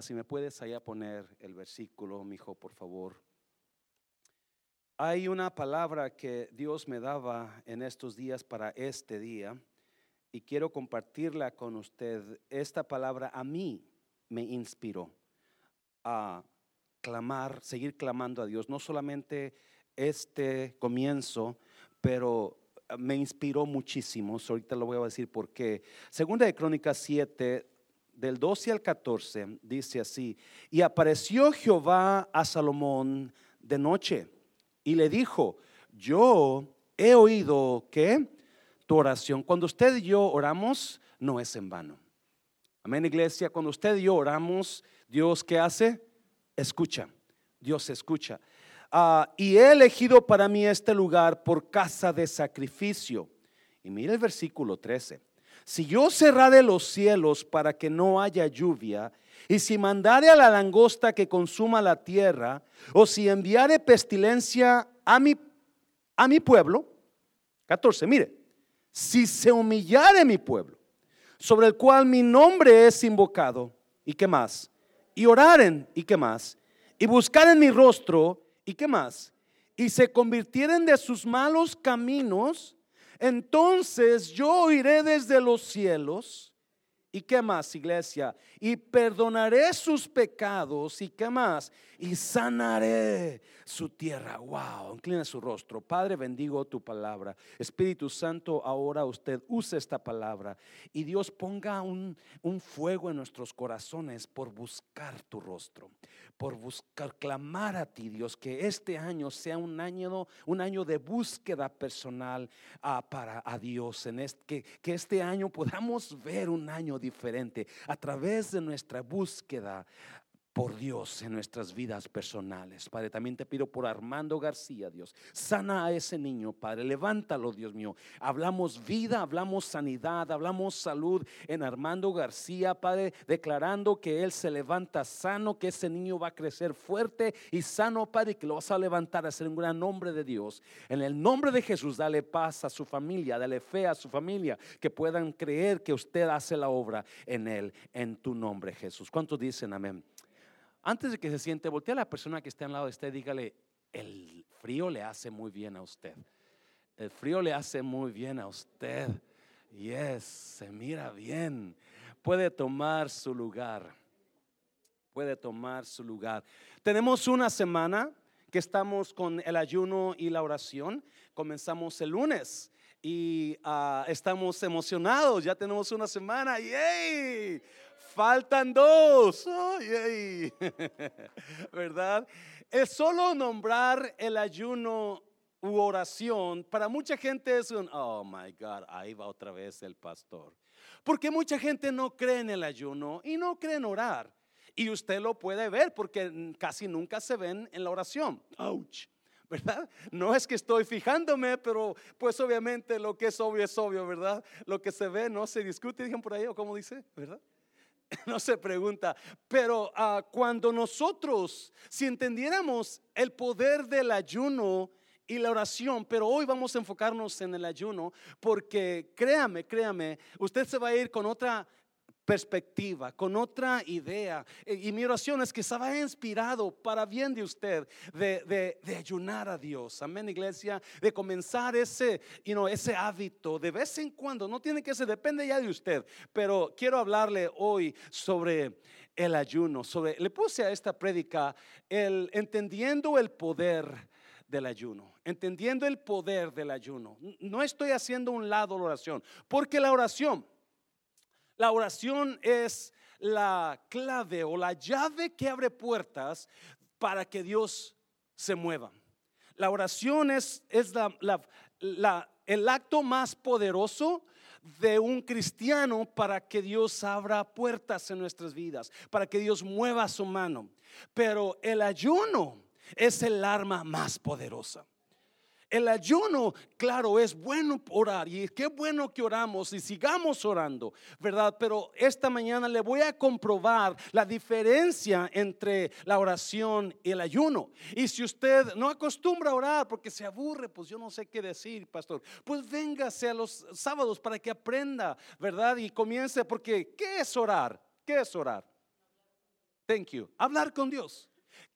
Si me puedes allá poner el versículo, mi hijo, por favor. Hay una palabra que Dios me daba en estos días para este día y quiero compartirla con usted. Esta palabra a mí me inspiró a clamar, seguir clamando a Dios, no solamente este comienzo, pero me inspiró muchísimo. Ahorita lo voy a decir por qué. Segunda de Crónicas 7, del 12 al 14, dice así: Y apareció Jehová a Salomón de noche y le dijo, yo he oído que tu oración, cuando usted y yo oramos, no es en vano. Amén, iglesia, cuando usted y yo oramos, Dios qué hace? Escucha, Dios escucha. Ah, y he elegido para mí este lugar por casa de sacrificio. Y mire el versículo 13. Si yo cerrare los cielos para que no haya lluvia, y si mandare a la langosta que consuma la tierra, o si enviare pestilencia a mi, a mi pueblo, 14, mire, si se humillare mi pueblo, sobre el cual mi nombre es invocado, ¿y qué más? Y oraren, ¿y qué más? Y buscaren mi rostro, ¿y qué más? Y se convirtieren de sus malos caminos, entonces yo oiré desde los cielos ¿Y qué más, iglesia? Y perdonaré sus pecados. ¿Y qué más? Y sanaré su tierra. Wow, inclina su rostro. Padre, bendigo tu palabra. Espíritu Santo, ahora usted use esta palabra. Y Dios ponga un, un fuego en nuestros corazones por buscar tu rostro. Por buscar, clamar a ti, Dios, que este año sea un año, un año de búsqueda personal uh, para a Dios. En este, que, que este año podamos ver un año diferente a través de nuestra búsqueda por Dios en nuestras vidas personales. Padre, también te pido por Armando García, Dios. Sana a ese niño, Padre. Levántalo, Dios mío. Hablamos vida, hablamos sanidad, hablamos salud en Armando García, Padre, declarando que él se levanta sano, que ese niño va a crecer fuerte y sano, Padre, que lo vas a levantar a ser un gran nombre de Dios. En el nombre de Jesús, dale paz a su familia, dale fe a su familia, que puedan creer que usted hace la obra en él, en tu nombre, Jesús. ¿Cuántos dicen amén? Antes de que se siente, voltea a la persona que está al lado de usted, dígale, el frío le hace muy bien a usted. El frío le hace muy bien a usted. Yes, se mira bien. Puede tomar su lugar. Puede tomar su lugar. Tenemos una semana que estamos con el ayuno y la oración. Comenzamos el lunes y uh, estamos emocionados. Ya tenemos una semana. ¡Yay! Faltan dos. ¿Verdad? Es solo nombrar el ayuno u oración, para mucha gente es un, oh my God, ahí va otra vez el pastor. Porque mucha gente no cree en el ayuno y no cree en orar. Y usted lo puede ver porque casi nunca se ven en la oración. Ouch. ¿verdad? No es que estoy fijándome, pero pues obviamente lo que es obvio es obvio, ¿verdad? Lo que se ve no se discute, digan por ahí, o como dice, ¿verdad? no se pregunta, pero ah, cuando nosotros, si entendiéramos el poder del ayuno y la oración, pero hoy vamos a enfocarnos en el ayuno, porque créame, créame, usted se va a ir con otra perspectiva, con otra idea. Y mi oración es que vaya inspirado para bien de usted de, ayunar a Dios. Amén, iglesia. De comenzar ese, you know, ese hábito de vez en cuando. No tiene que ser, depende ya de usted. Pero quiero hablarle hoy sobre el ayuno. Sobre, le puse a esta prédica el entendiendo el poder del ayuno, entendiendo el poder del ayuno. No estoy haciendo un lado la oración, porque la oración la oración es la clave o la llave que abre puertas para que Dios se mueva. La oración es, el acto más poderoso de un cristiano para que Dios abra puertas en nuestras vidas, para que Dios mueva su mano. Pero el ayuno es el arma más poderosa. El ayuno, claro, es bueno orar y qué bueno que oramos y sigamos orando, ¿verdad? Pero esta mañana le voy a comprobar la diferencia entre la oración y el ayuno. Y si usted no acostumbra a orar porque se aburre, pues yo no sé qué decir, pastor, pues véngase a los sábados para que aprenda, ¿verdad? Y comience, porque ¿qué es orar? ¿Qué es orar? Thank you. Hablar con Dios.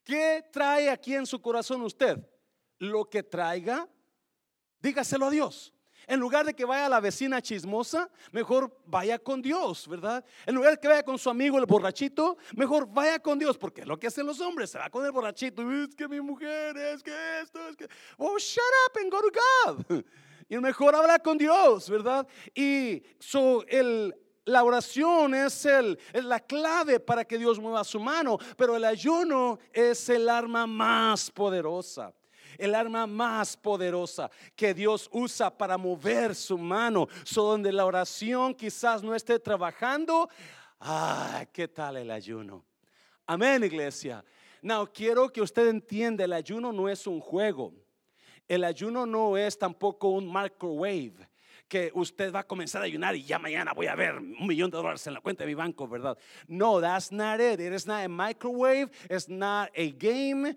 ¿Qué trae aquí en su corazón usted? Lo que traiga, dígaselo a Dios. En lugar de que vaya a la vecina chismosa, mejor vaya con Dios, ¿verdad? En lugar de que vaya con su amigo el borrachito, mejor vaya con Dios, porque es lo que hacen los hombres, se va con el borrachito, es que mi mujer, es que esto, es que, oh, shut up and go to God. Y mejor hablar con Dios, ¿verdad? Y so, el, la oración es, el, es la clave para que Dios mueva su mano, pero el ayuno es el arma más poderosa el arma más poderosa que Dios usa para mover su mano. So donde la oración quizás no esté trabajando, ah, ¿qué tal el ayuno? Amén, iglesia. Now, quiero que usted entienda, el ayuno no es un juego. El ayuno no es tampoco un microwave que usted va a comenzar a ayunar y ya mañana voy a ver un millón de dólares en la cuenta de mi banco, ¿verdad? No, that's not it. It is not a microwave. It's not a game.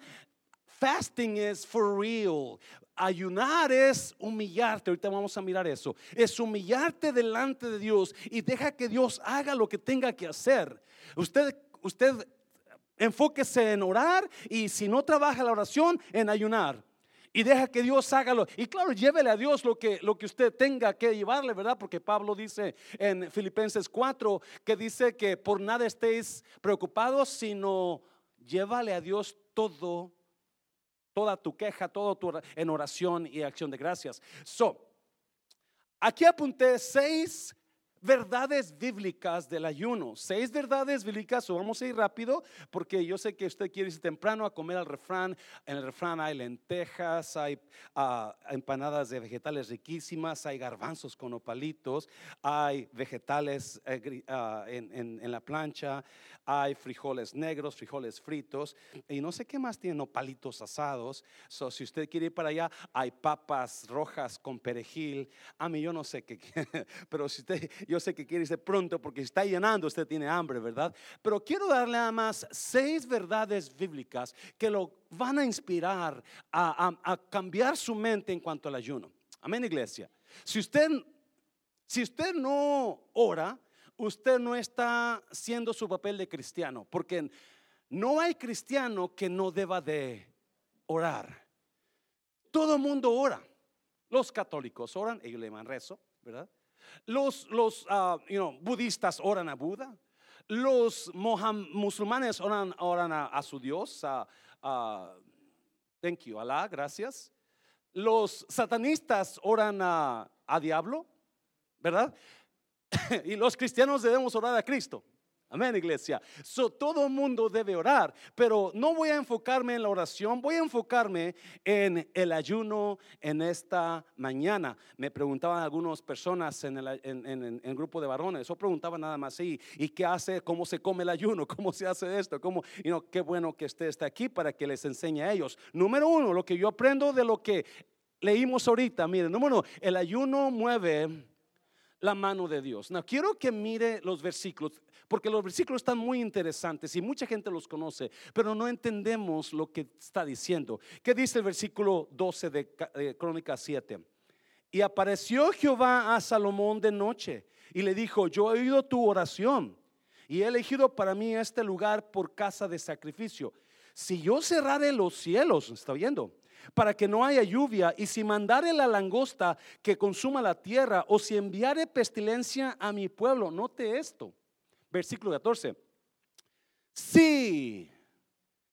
Fasting is for real. Ayunar es humillarte, ahorita vamos a mirar eso, es humillarte delante de Dios y deja que Dios haga lo que tenga que hacer. Usted, usted enfóquese en orar y si no trabaja la oración, en ayunar. Y deja que Dios hágalo. Y claro, llévele a Dios lo que, lo que usted tenga que llevarle, ¿verdad? Porque Pablo dice en Filipenses 4 que dice que por nada estéis preocupados, sino llévale a Dios todo toda tu queja, todo tu en oración y acción de gracias. So, aquí apunté seis verdades bíblicas del ayuno. Seis verdades bíblicas, vamos a ir rápido porque yo sé que usted quiere ir temprano a comer al refrán. En el refrán hay lentejas, hay ah, empanadas de vegetales riquísimas, hay garbanzos con opalitos, hay vegetales eh, ah, en, la plancha, hay frijoles negros, frijoles fritos y no sé qué más tienen, opalitos asados. Si usted quiere ir para allá, hay papas rojas con perejil. A mí yo no sé qué, pero si usted yo sé que quiere irse pronto porque está llenando, usted tiene hambre, ¿verdad? Pero quiero darle nada más seis verdades bíblicas que lo van a inspirar a, cambiar su mente en cuanto al ayuno. Amén, iglesia. Si usted, si usted no ora, usted no está haciendo su papel de cristiano, porque no hay cristiano que no deba de orar. Todo mundo ora. Los católicos oran, ellos le llaman rezo, ¿verdad? Los, los uh, you know, budistas oran a Buda. Los musulmanes oran, oran a, su Dios. thank you, Allah, gracias. Los satanistas oran a, a diablo, ¿verdad? y los cristianos debemos orar a Cristo. Amén, iglesia. So, todo el mundo debe orar, pero no voy a enfocarme en la oración, voy a enfocarme en el ayuno en esta mañana. Me preguntaban algunas personas en el, en, grupo de varones, o preguntaban nada más, ¿y, ¿y qué hace? ¿Cómo se come el ayuno? ¿Cómo se hace esto? ¿Cómo? Y no, qué bueno que usted está aquí para que les enseñe a ellos. Número uno, lo que yo aprendo de lo que leímos ahorita, miren, número uno, el ayuno mueve la mano de Dios. No, quiero que mire los versículos, porque los versículos están muy interesantes y mucha gente los conoce, pero no entendemos lo que está diciendo. ¿Qué dice el versículo 12 de, Crónicas 7? Y apareció Jehová a Salomón de noche y le dijo, yo he oído tu oración y he elegido para mí este lugar por casa de sacrificio. Si yo cerrare los cielos, está viendo, para que no haya lluvia, y si mandare la langosta que consuma la tierra, o si enviare pestilencia a mi pueblo, note esto, versículo 14. Sí,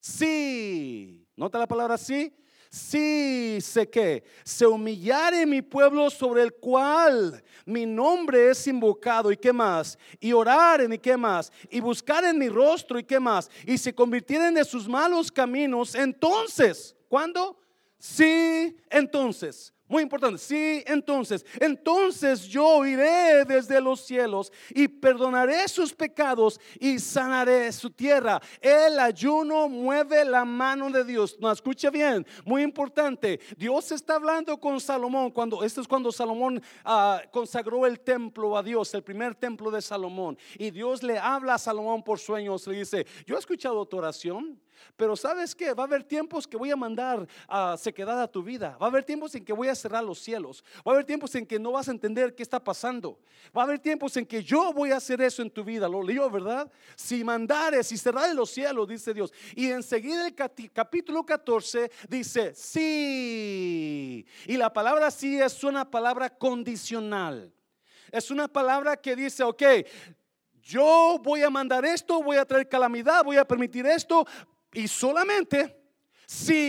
sí, nota la palabra sí. Sí, sé que se humillare mi pueblo sobre el cual mi nombre es invocado y qué más, y oraren y qué más, y buscar en mi rostro y qué más, y se convirtieren de sus malos caminos, entonces, ¿cuándo? Sí, entonces muy importante. Sí, entonces, entonces yo iré desde los cielos y perdonaré sus pecados y sanaré su tierra. El ayuno mueve la mano de Dios. No, escucha bien, muy importante. Dios está hablando con Salomón cuando esto es cuando Salomón ah, consagró el templo a Dios, el primer templo de Salomón. Y Dios le habla a Salomón por sueños. Le dice: Yo he escuchado tu oración. Pero sabes que va a haber tiempos que voy a mandar a sequedad a tu vida. Va a haber tiempos en que voy a cerrar los cielos. Va a haber tiempos en que no vas a entender qué está pasando. Va a haber tiempos en que yo voy a hacer eso en tu vida. Lo leo, ¿verdad? Si mandares y cerrar los cielos, dice Dios. Y enseguida el capítulo 14 dice, sí. Y la palabra sí es una palabra condicional. Es una palabra que dice, ok, yo voy a mandar esto, voy a traer calamidad, voy a permitir esto, y solamente si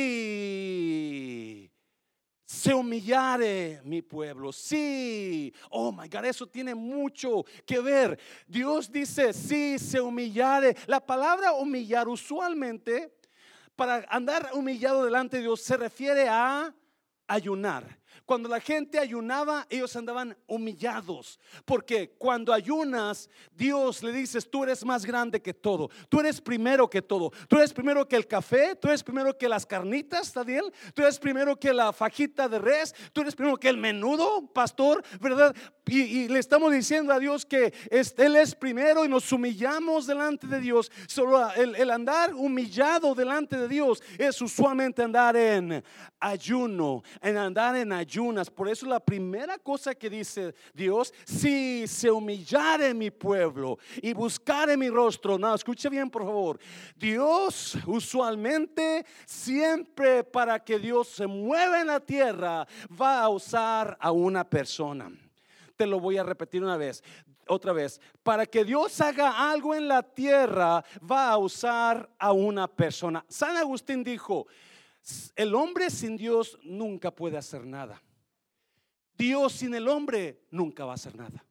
se humillare mi pueblo, si, oh my God, eso tiene mucho que ver. Dios dice, si se humillare. La palabra humillar usualmente, para andar humillado delante de Dios, se refiere a ayunar. Cuando la gente ayunaba, ellos andaban humillados. Porque cuando ayunas, Dios le dices, tú eres más grande que todo. Tú eres primero que todo. Tú eres primero que el café. Tú eres primero que las carnitas, Daniel. Tú eres primero que la fajita de res. Tú eres primero que el menudo, pastor, ¿verdad? Y, le estamos diciendo a Dios que Él es primero y nos humillamos delante de Dios. Solo el, el andar humillado delante de Dios es usualmente andar en ayuno, en andar en ayuno por eso la primera cosa que dice Dios, si se humillare mi pueblo y buscare mi rostro. No, escuche bien por favor. Dios usualmente siempre para que Dios se mueva en la tierra va a usar a una persona. Te lo voy a repetir una vez otra vez, para que Dios haga algo en la tierra, va a usar a una persona. San Agustín dijo, el hombre sin Dios nunca puede hacer nada. Dios sin el hombre nunca va a hacer nada.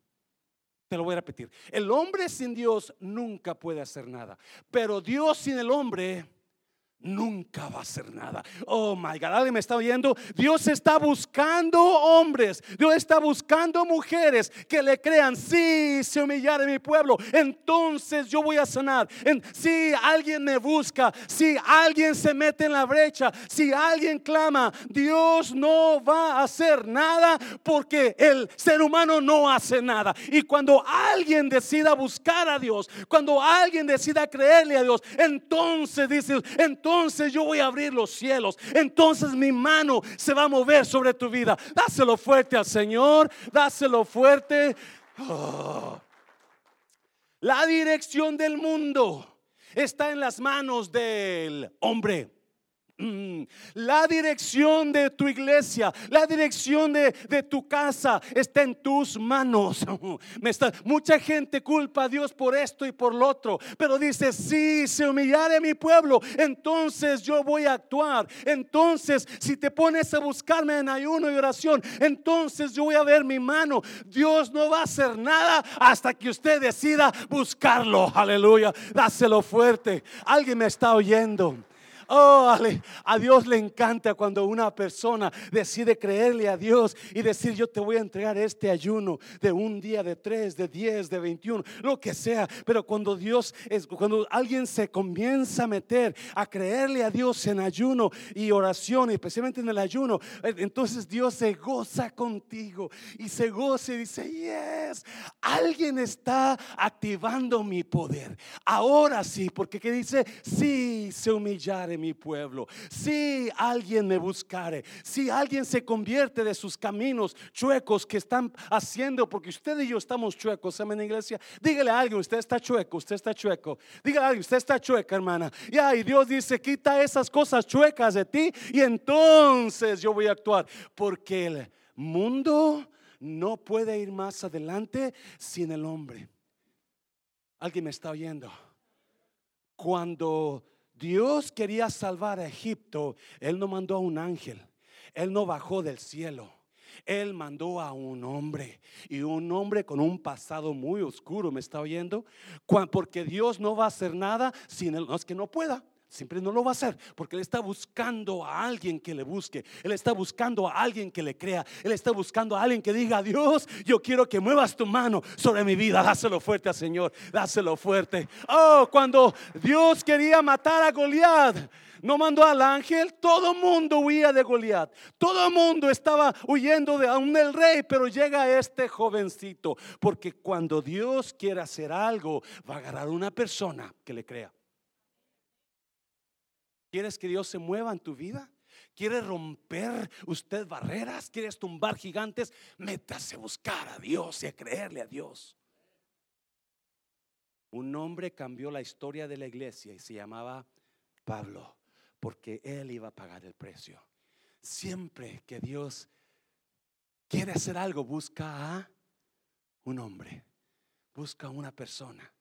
Te lo voy a repetir. El hombre sin Dios nunca puede hacer nada. Pero Dios sin el hombre nunca va a hacer nada. Oh my God, alguien me está oyendo. Dios está buscando hombres, Dios está buscando mujeres que le crean. Si se humillara mi pueblo, entonces yo voy a sanar. si alguien me busca, si alguien se mete en la brecha, si alguien clama, Dios no va a hacer nada porque el ser humano no hace nada. Y cuando alguien decida buscar a Dios, cuando alguien decida creerle a Dios, entonces dice, entonces entonces yo voy a abrir los cielos. Entonces mi mano se va a mover sobre tu vida. Dáselo fuerte al Señor. Dáselo fuerte. Oh. La dirección del mundo está en las manos del hombre. Mm. La dirección de tu iglesia, la dirección de, tu casa está en tus manos. Me está, mucha gente culpa a Dios por esto y por lo otro, pero dice, si se humillare mi pueblo, entonces yo voy a actuar. Entonces, si te pones a buscarme en ayuno y oración, entonces yo voy a ver mi mano. Dios no va a hacer nada hasta que usted decida buscarlo. Aleluya. Dáselo fuerte. Alguien me está oyendo. Oh, a Dios le encanta cuando una persona decide creerle a Dios y decir, yo te voy a entregar este ayuno de un día, de tres, de diez, de veintiuno, lo que sea. Pero cuando Dios es, cuando alguien se comienza a meter a creerle a Dios en ayuno y oración, especialmente en el ayuno, eh, entonces Dios se goza contigo y se goza y dice, yes, alguien está activando mi poder. Ahora sí, porque que dice, si se humillare mi pueblo. Si alguien me buscare, si alguien se convierte de sus caminos chuecos que están haciendo, porque usted y yo estamos chuecos, amén, iglesia. Dígale a alguien, usted está chueco, usted está chueco. Dígale a alguien, usted está chueca, hermana. Y Dios dice, quita esas cosas chuecas de ti y entonces yo voy a actuar, porque el mundo no puede ir más adelante sin el hombre. Alguien me está oyendo. Cuando Dios quería salvar a Egipto, Él no mandó a un ángel, Él no bajó del cielo. Él mandó a un hombre y un hombre con un pasado muy oscuro, ¿me está oyendo? Porque Dios no va a hacer nada sin él, no es que no pueda. Siempre no lo va a hacer porque Él está buscando a alguien que le busque. Él está buscando a alguien que le crea. Él está buscando a alguien que diga, Dios, yo quiero que muevas tu mano sobre mi vida. Dáselo fuerte al Señor. Dáselo fuerte. Oh, cuando Dios quería matar a Goliat, no mandó al ángel. Todo el mundo huía de Goliat. Todo el mundo estaba huyendo de aún del rey. Pero llega este jovencito. Porque cuando Dios quiere hacer algo, va a agarrar una persona que le crea. ¿Quieres que Dios se mueva en tu vida? quiere romper usted barreras, quiere tumbar gigantes, métase a buscar a Dios y a creerle a Dios. Un hombre cambió la historia de la iglesia y se llamaba Pablo, porque él iba a pagar el precio. Siempre que Dios quiere hacer algo, busca a un hombre, busca a una persona.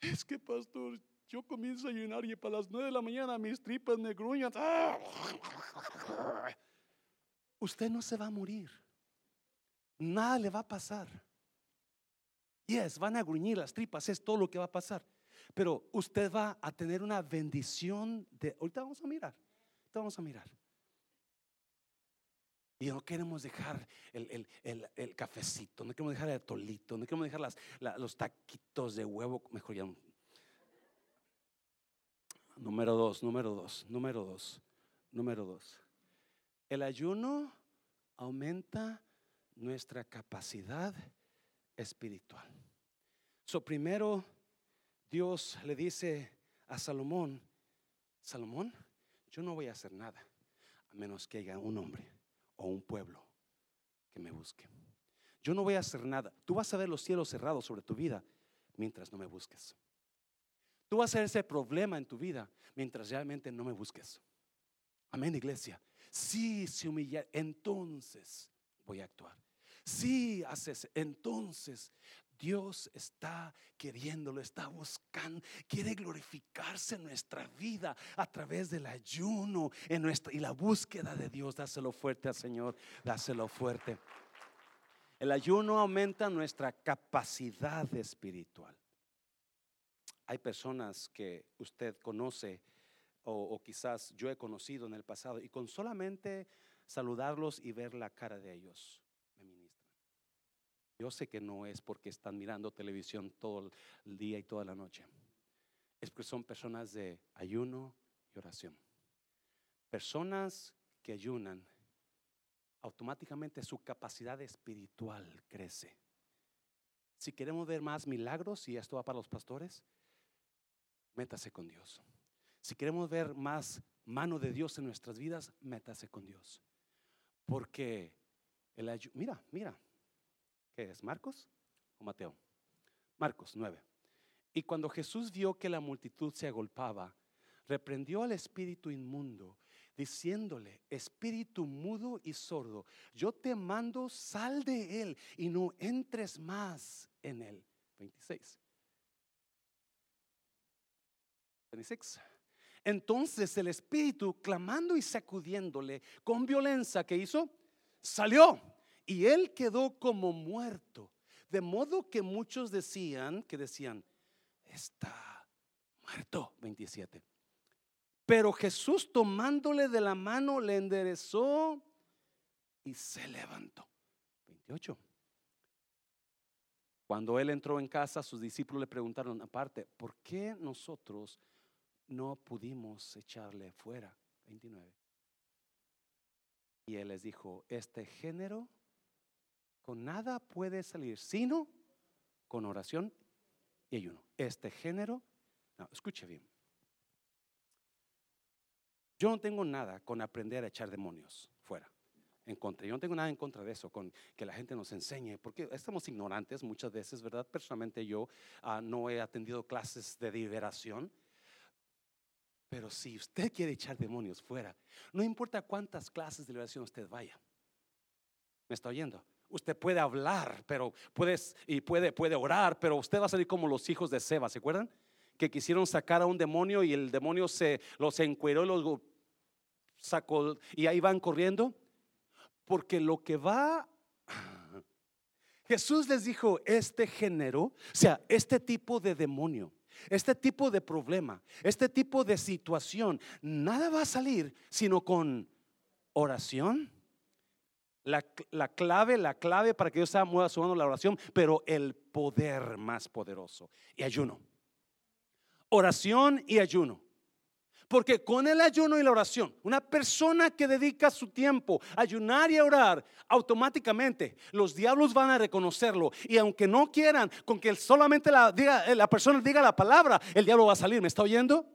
Es que, pastor, yo comienzo a llenar y para las nueve de la mañana mis tripas me gruñan. Usted no se va a morir. Nada le va a pasar. Yes, van a gruñir las tripas, es todo lo que va a pasar. Pero usted va a tener una bendición de... Ahorita vamos a mirar. Ahorita vamos a mirar. Y no queremos dejar el, cafecito, no queremos dejar el tolito, no queremos dejar los taquitos de huevo. Mejor ya. Número dos, número dos, número dos, número dos. El ayuno aumenta nuestra capacidad espiritual. So, primero, Dios le dice a Salomón: Salomón, yo no voy a hacer nada a menos que haya un hombre o un pueblo que me busque. Yo no voy a hacer nada. Tú vas a ver los cielos cerrados sobre tu vida mientras no me busques. Tú vas a ser ese problema en tu vida mientras realmente no me busques. Amén, iglesia. Si se humilla, entonces voy a actuar. Si haces, entonces Dios está queriéndolo, está buscando, quiere glorificarse en nuestra vida a través del ayuno en nuestra, y la búsqueda de Dios. Dáselo fuerte al Señor, dáselo fuerte. El ayuno aumenta nuestra capacidad espiritual. Hay personas que usted conoce o, quizás yo he conocido en el pasado y con solamente saludarlos y ver la cara de ellos, yo sé que no es porque están mirando televisión todo el día y toda la noche. Es porque son personas de ayuno y oración. Personas que ayunan, automáticamente su capacidad espiritual crece. Si queremos ver más milagros, y esto va para los pastores, métase con Dios. Si queremos ver más mano de Dios en nuestras vidas, métase con Dios. Porque el ayuno, mira, mira, ¿Qué es? ¿Marcos o Mateo? Marcos 9. Y cuando Jesús vio que la multitud se agolpaba, reprendió al espíritu inmundo, diciéndole, espíritu mudo y sordo, yo te mando, sal de él y no entres más en él. 26. 26. Entonces el espíritu, clamando y sacudiéndole con violencia, ¿qué hizo? Salió y él quedó como muerto. De modo que muchos decían, que decían, está muerto, 27. Pero Jesús tomándole de la mano le enderezó y se levantó. 28. Cuando él entró en casa, sus discípulos le preguntaron aparte, ¿por qué nosotros no pudimos echarle fuera? 29. Y él les dijo, este género con nada puede salir, sino con oración y ayuno. Este género, no, escuche bien. Yo no tengo nada con aprender a echar demonios fuera, en contra. Yo no tengo nada en contra de eso, con que la gente nos enseñe, porque estamos ignorantes muchas veces, ¿verdad? Personalmente yo ah, no he atendido clases de liberación. Pero si usted quiere echar demonios fuera, no importa cuántas clases de liberación usted vaya. ¿Me está oyendo? usted puede hablar, pero puedes y puede, puede orar, pero usted va a salir como los hijos de Seba, ¿se acuerdan? Que quisieron sacar a un demonio y el demonio se los encueró y los sacó y ahí van corriendo. Porque lo que va Jesús les dijo, este género, o sea, este tipo de demonio, este tipo de problema, este tipo de situación, nada va a salir sino con oración la, clave, la clave para que Dios sea mueva su mano la oración, pero el poder más poderoso. Y ayuno. Oración y ayuno. Porque con el ayuno y la oración, una persona que dedica su tiempo a ayunar y a orar, automáticamente los diablos van a reconocerlo. Y aunque no quieran, con que solamente la, la persona diga la palabra, el diablo va a salir. ¿Me está oyendo?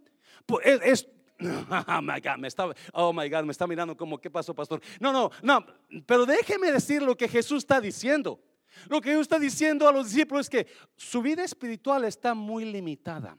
Pues, es, oh my God, me está, oh my God, me está mirando como, ¿qué pasó, pastor? No, no, no, pero déjeme decir lo que Jesús está diciendo. Lo que Jesús está diciendo a los discípulos es que su vida espiritual está muy limitada.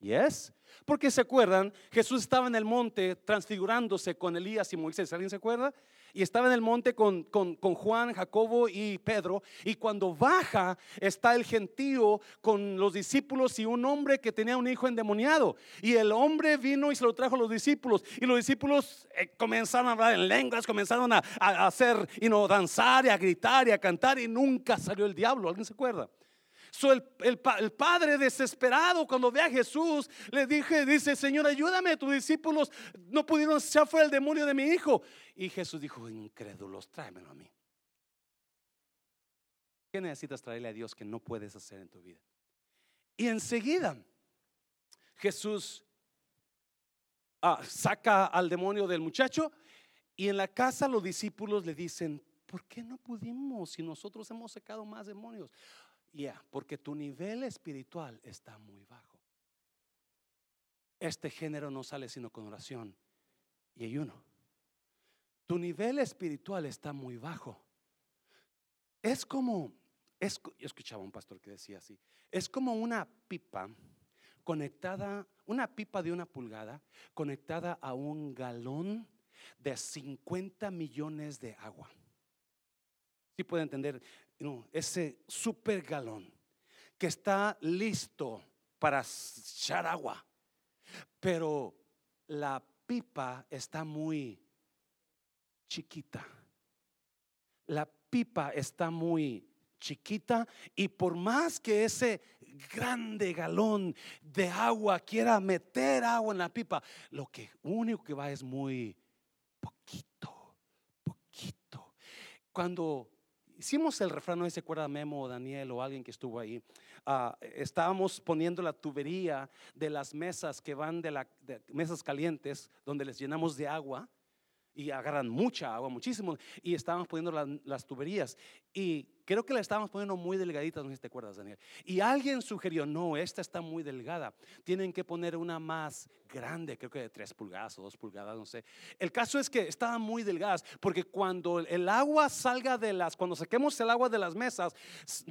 ¿Yes? Porque se acuerdan, Jesús estaba en el monte transfigurándose con Elías y Moisés. ¿Alguien se acuerda? y estaba en el monte con, con, Juan, Jacobo y Pedro. Y cuando baja está el gentío con los discípulos y un hombre que tenía un hijo endemoniado. Y el hombre vino y se lo trajo a los discípulos. Y los discípulos eh, comenzaron a hablar en lenguas, comenzaron a, hacer, y no, danzar y a gritar y a cantar. Y nunca salió el diablo. ¿Alguien se acuerda? El, padre desesperado cuando ve a Jesús le dije, dice, Señor, ayúdame, tus discípulos no pudieron echar fuera el demonio de mi hijo. Y Jesús dijo, incrédulos, tráemelo a mí. ¿Qué necesitas traerle a Dios que no puedes hacer en tu vida? Y enseguida Jesús ah, saca al demonio del muchacho y en la casa los discípulos le dicen, ¿por qué no pudimos si nosotros hemos sacado más demonios? Ya, porque tu nivel espiritual está muy bajo. Este género no sale sino con oración y ayuno. Tu nivel espiritual está muy bajo. Es como, es, yo escuchaba un pastor que decía así, es como una pipa conectada, una pipa de una pulgada conectada a un galón de 50 millones de agua. Si puede entender, ese super galón que está listo para echar agua, pero la pipa está muy chiquita. La pipa está muy chiquita y por más que ese grande galón de agua quiera meter agua en la pipa, lo que único que va es muy poquito, poquito. Cuando hicimos el refrán, no se acuerda Memo o Daniel o alguien que estuvo ahí. Ah, estábamos poniendo la tubería de las mesas que van de las mesas calientes, donde les llenamos de agua y agarran mucha agua, muchísimo, y estábamos poniendo las tuberías. Y creo que la estábamos poniendo muy delgadita, no sé si te acuerdas, Daniel. Y alguien sugirió, no, esta está muy delgada, tienen que poner una más grande, creo que de tres pulgadas o dos pulgadas, no sé. El caso es que estaban muy delgadas, porque cuando el agua salga de las, cuando saquemos el agua de las mesas,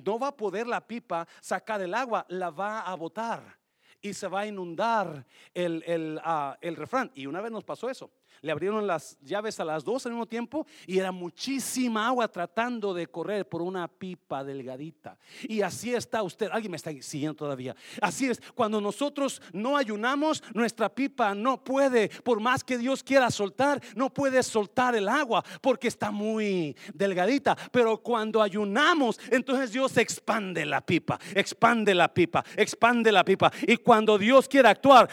no va a poder la pipa sacar el agua, la va a botar y se va a inundar el, el, ah, el refrán. Y una vez nos pasó eso le abrieron las llaves a las dos al mismo tiempo y era muchísima agua tratando de correr por una pipa delgadita. Y así está usted, alguien me está siguiendo todavía. Así es, cuando nosotros no ayunamos, nuestra pipa no puede, por más que Dios quiera soltar, no puede soltar el agua porque está muy delgadita. Pero cuando ayunamos, entonces Dios expande la pipa, expande la pipa, expande la pipa. Y cuando Dios quiere actuar,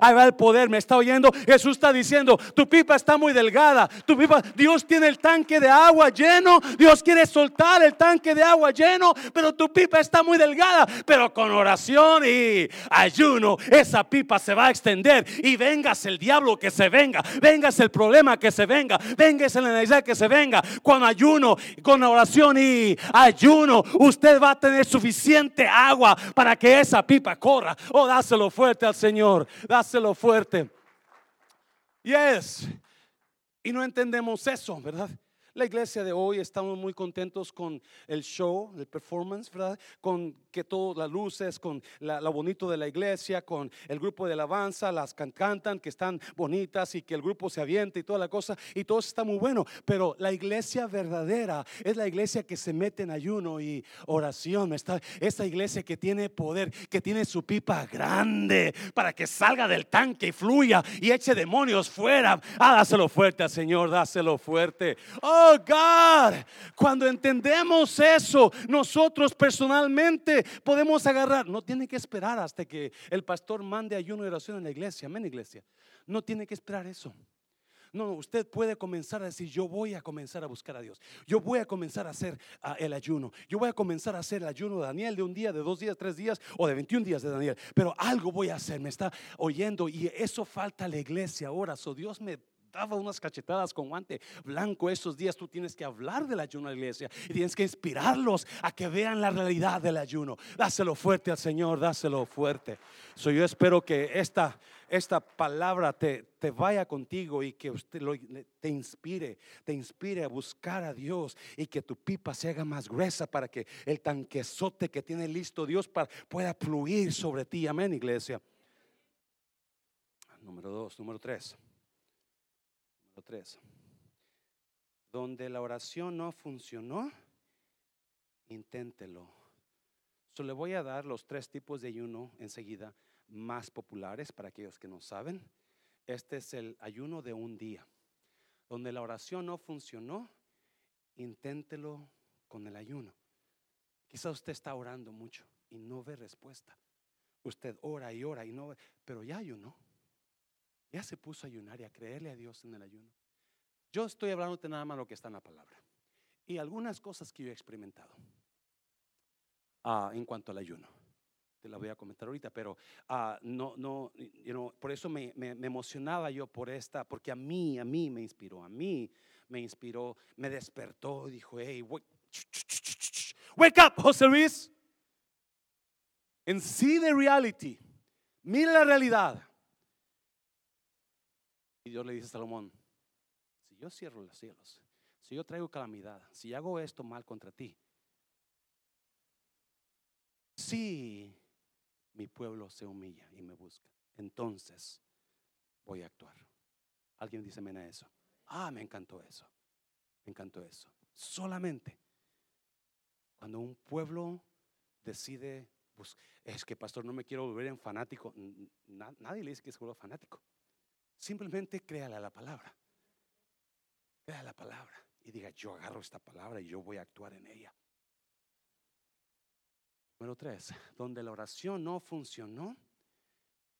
ahí va el poder, me está oyendo. Jesús está diciendo, tu pipa está muy delgada, tu pipa, Dios tiene el tanque de agua lleno, Dios quiere soltar el tanque de agua lleno, pero tu pipa está muy delgada, pero con oración y ayuno, esa pipa se va a extender y vengas el diablo que se venga, vengas el problema que se venga, vengas la necesidad que se venga, con ayuno, con oración y ayuno, usted va a tener suficiente agua para que esa pipa corra. Oh, dáselo fuerte al Señor dáselo fuerte. Yes. Y no entendemos eso, ¿verdad? La iglesia de hoy estamos muy contentos con el show, el performance, ¿verdad? Con que todas las luces, con lo bonito de la iglesia, con el grupo de alabanza, las cantan que están bonitas y que el grupo se avienta y toda la cosa, y todo está muy bueno. Pero la iglesia verdadera es la iglesia que se mete en ayuno y oración. Está, esa iglesia que tiene poder, que tiene su pipa grande para que salga del tanque y fluya y eche demonios fuera. Ah, dáselo fuerte al Señor, dáselo fuerte. Oh, Oh God, cuando entendemos eso, nosotros personalmente podemos agarrar. No tiene que esperar hasta que el pastor mande ayuno y oración en la iglesia. Amén, iglesia. No tiene que esperar eso. No, usted puede comenzar a decir, yo voy a comenzar a buscar a Dios. Yo voy a comenzar a hacer ah, el ayuno. Yo voy a comenzar a hacer el ayuno de Daniel de un día, de dos días, tres días o de 21 días de Daniel. Pero algo voy a hacer, me está oyendo y eso falta a la iglesia ahora. So Dios me daba unas cachetadas con guante blanco esos días, tú tienes que hablar del ayuno a la iglesia y tienes que inspirarlos a que vean la realidad del ayuno. Dáselo fuerte al Señor, dáselo fuerte. So, yo espero que esta, esta palabra te, te vaya contigo y que usted lo, te inspire, te inspire a buscar a Dios y que tu pipa se haga más gruesa para que el tanquezote que tiene listo Dios para, pueda fluir sobre ti. Amén, iglesia. Número dos, número tres. Número tres. Donde la oración no funcionó, inténtelo. Solo le voy a dar los tres tipos de ayuno enseguida más populares para aquellos que no saben. Este es el ayuno de un día. Donde la oración no funcionó, inténtelo con el ayuno. Quizá usted está orando mucho y no ve respuesta. Usted ora y ora y no ve, pero ya ayunó. Ya se puso a ayunar y a creerle a Dios en el ayuno. Yo estoy hablando de nada más lo que está en la palabra. Y algunas cosas que yo he experimentado ah, en cuanto al ayuno la voy a comentar ahorita, pero ah, no, no, por eso me, emocionaba yo por esta, porque a mí, a mí me inspiró, a mí me inspiró, me despertó, dijo, hey, wake, up, José Luis, and see the reality, mira la realidad. Y Dios le dice a Salomón, si yo cierro los cielos, si yo traigo calamidad, si hago esto mal contra ti, sí mi pueblo se humilla y me busca, entonces voy a actuar. ¿Alguien dice amén a eso? Ah, me encantó eso. Me encantó eso. Solamente cuando un pueblo decide, es que pastor, no me quiero volver en fanático. nadie le dice que se vuelva fanático. Simplemente créale a la palabra. Créale a la palabra y diga, yo agarro esta palabra y yo voy a actuar en ella. Número tres, donde la oración no funcionó,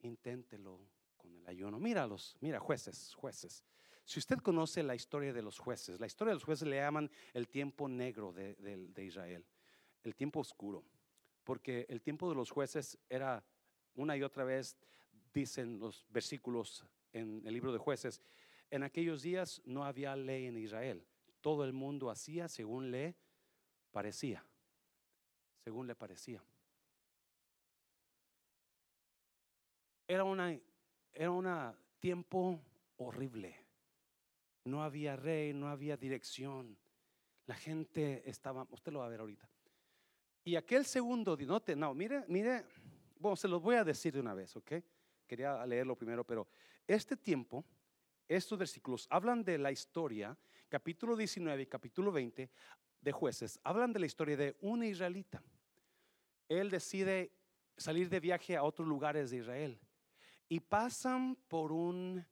inténtelo con el ayuno. Míralos, mira, jueces, jueces. Si usted conoce la historia de los jueces, la historia de los jueces le llaman el tiempo negro de, de Israel, el tiempo oscuro, porque el tiempo de los jueces era una y otra vez, dicen los versículos en el libro de jueces, en aquellos días no había ley en Israel, todo el mundo hacía según le parecía según le parecía. Era una era un tiempo horrible. No había rey, no había dirección. La gente estaba, usted lo va a ver ahorita. Y aquel segundo, no, no mire, mire, bueno, se los voy a decir de una vez, ¿ok? Quería leerlo primero, pero este tiempo, estos versículos hablan de la historia, capítulo 19 y capítulo 20 de jueces, hablan de la historia de un israelita él decide salir de viaje a otros lugares de Israel y pasan por un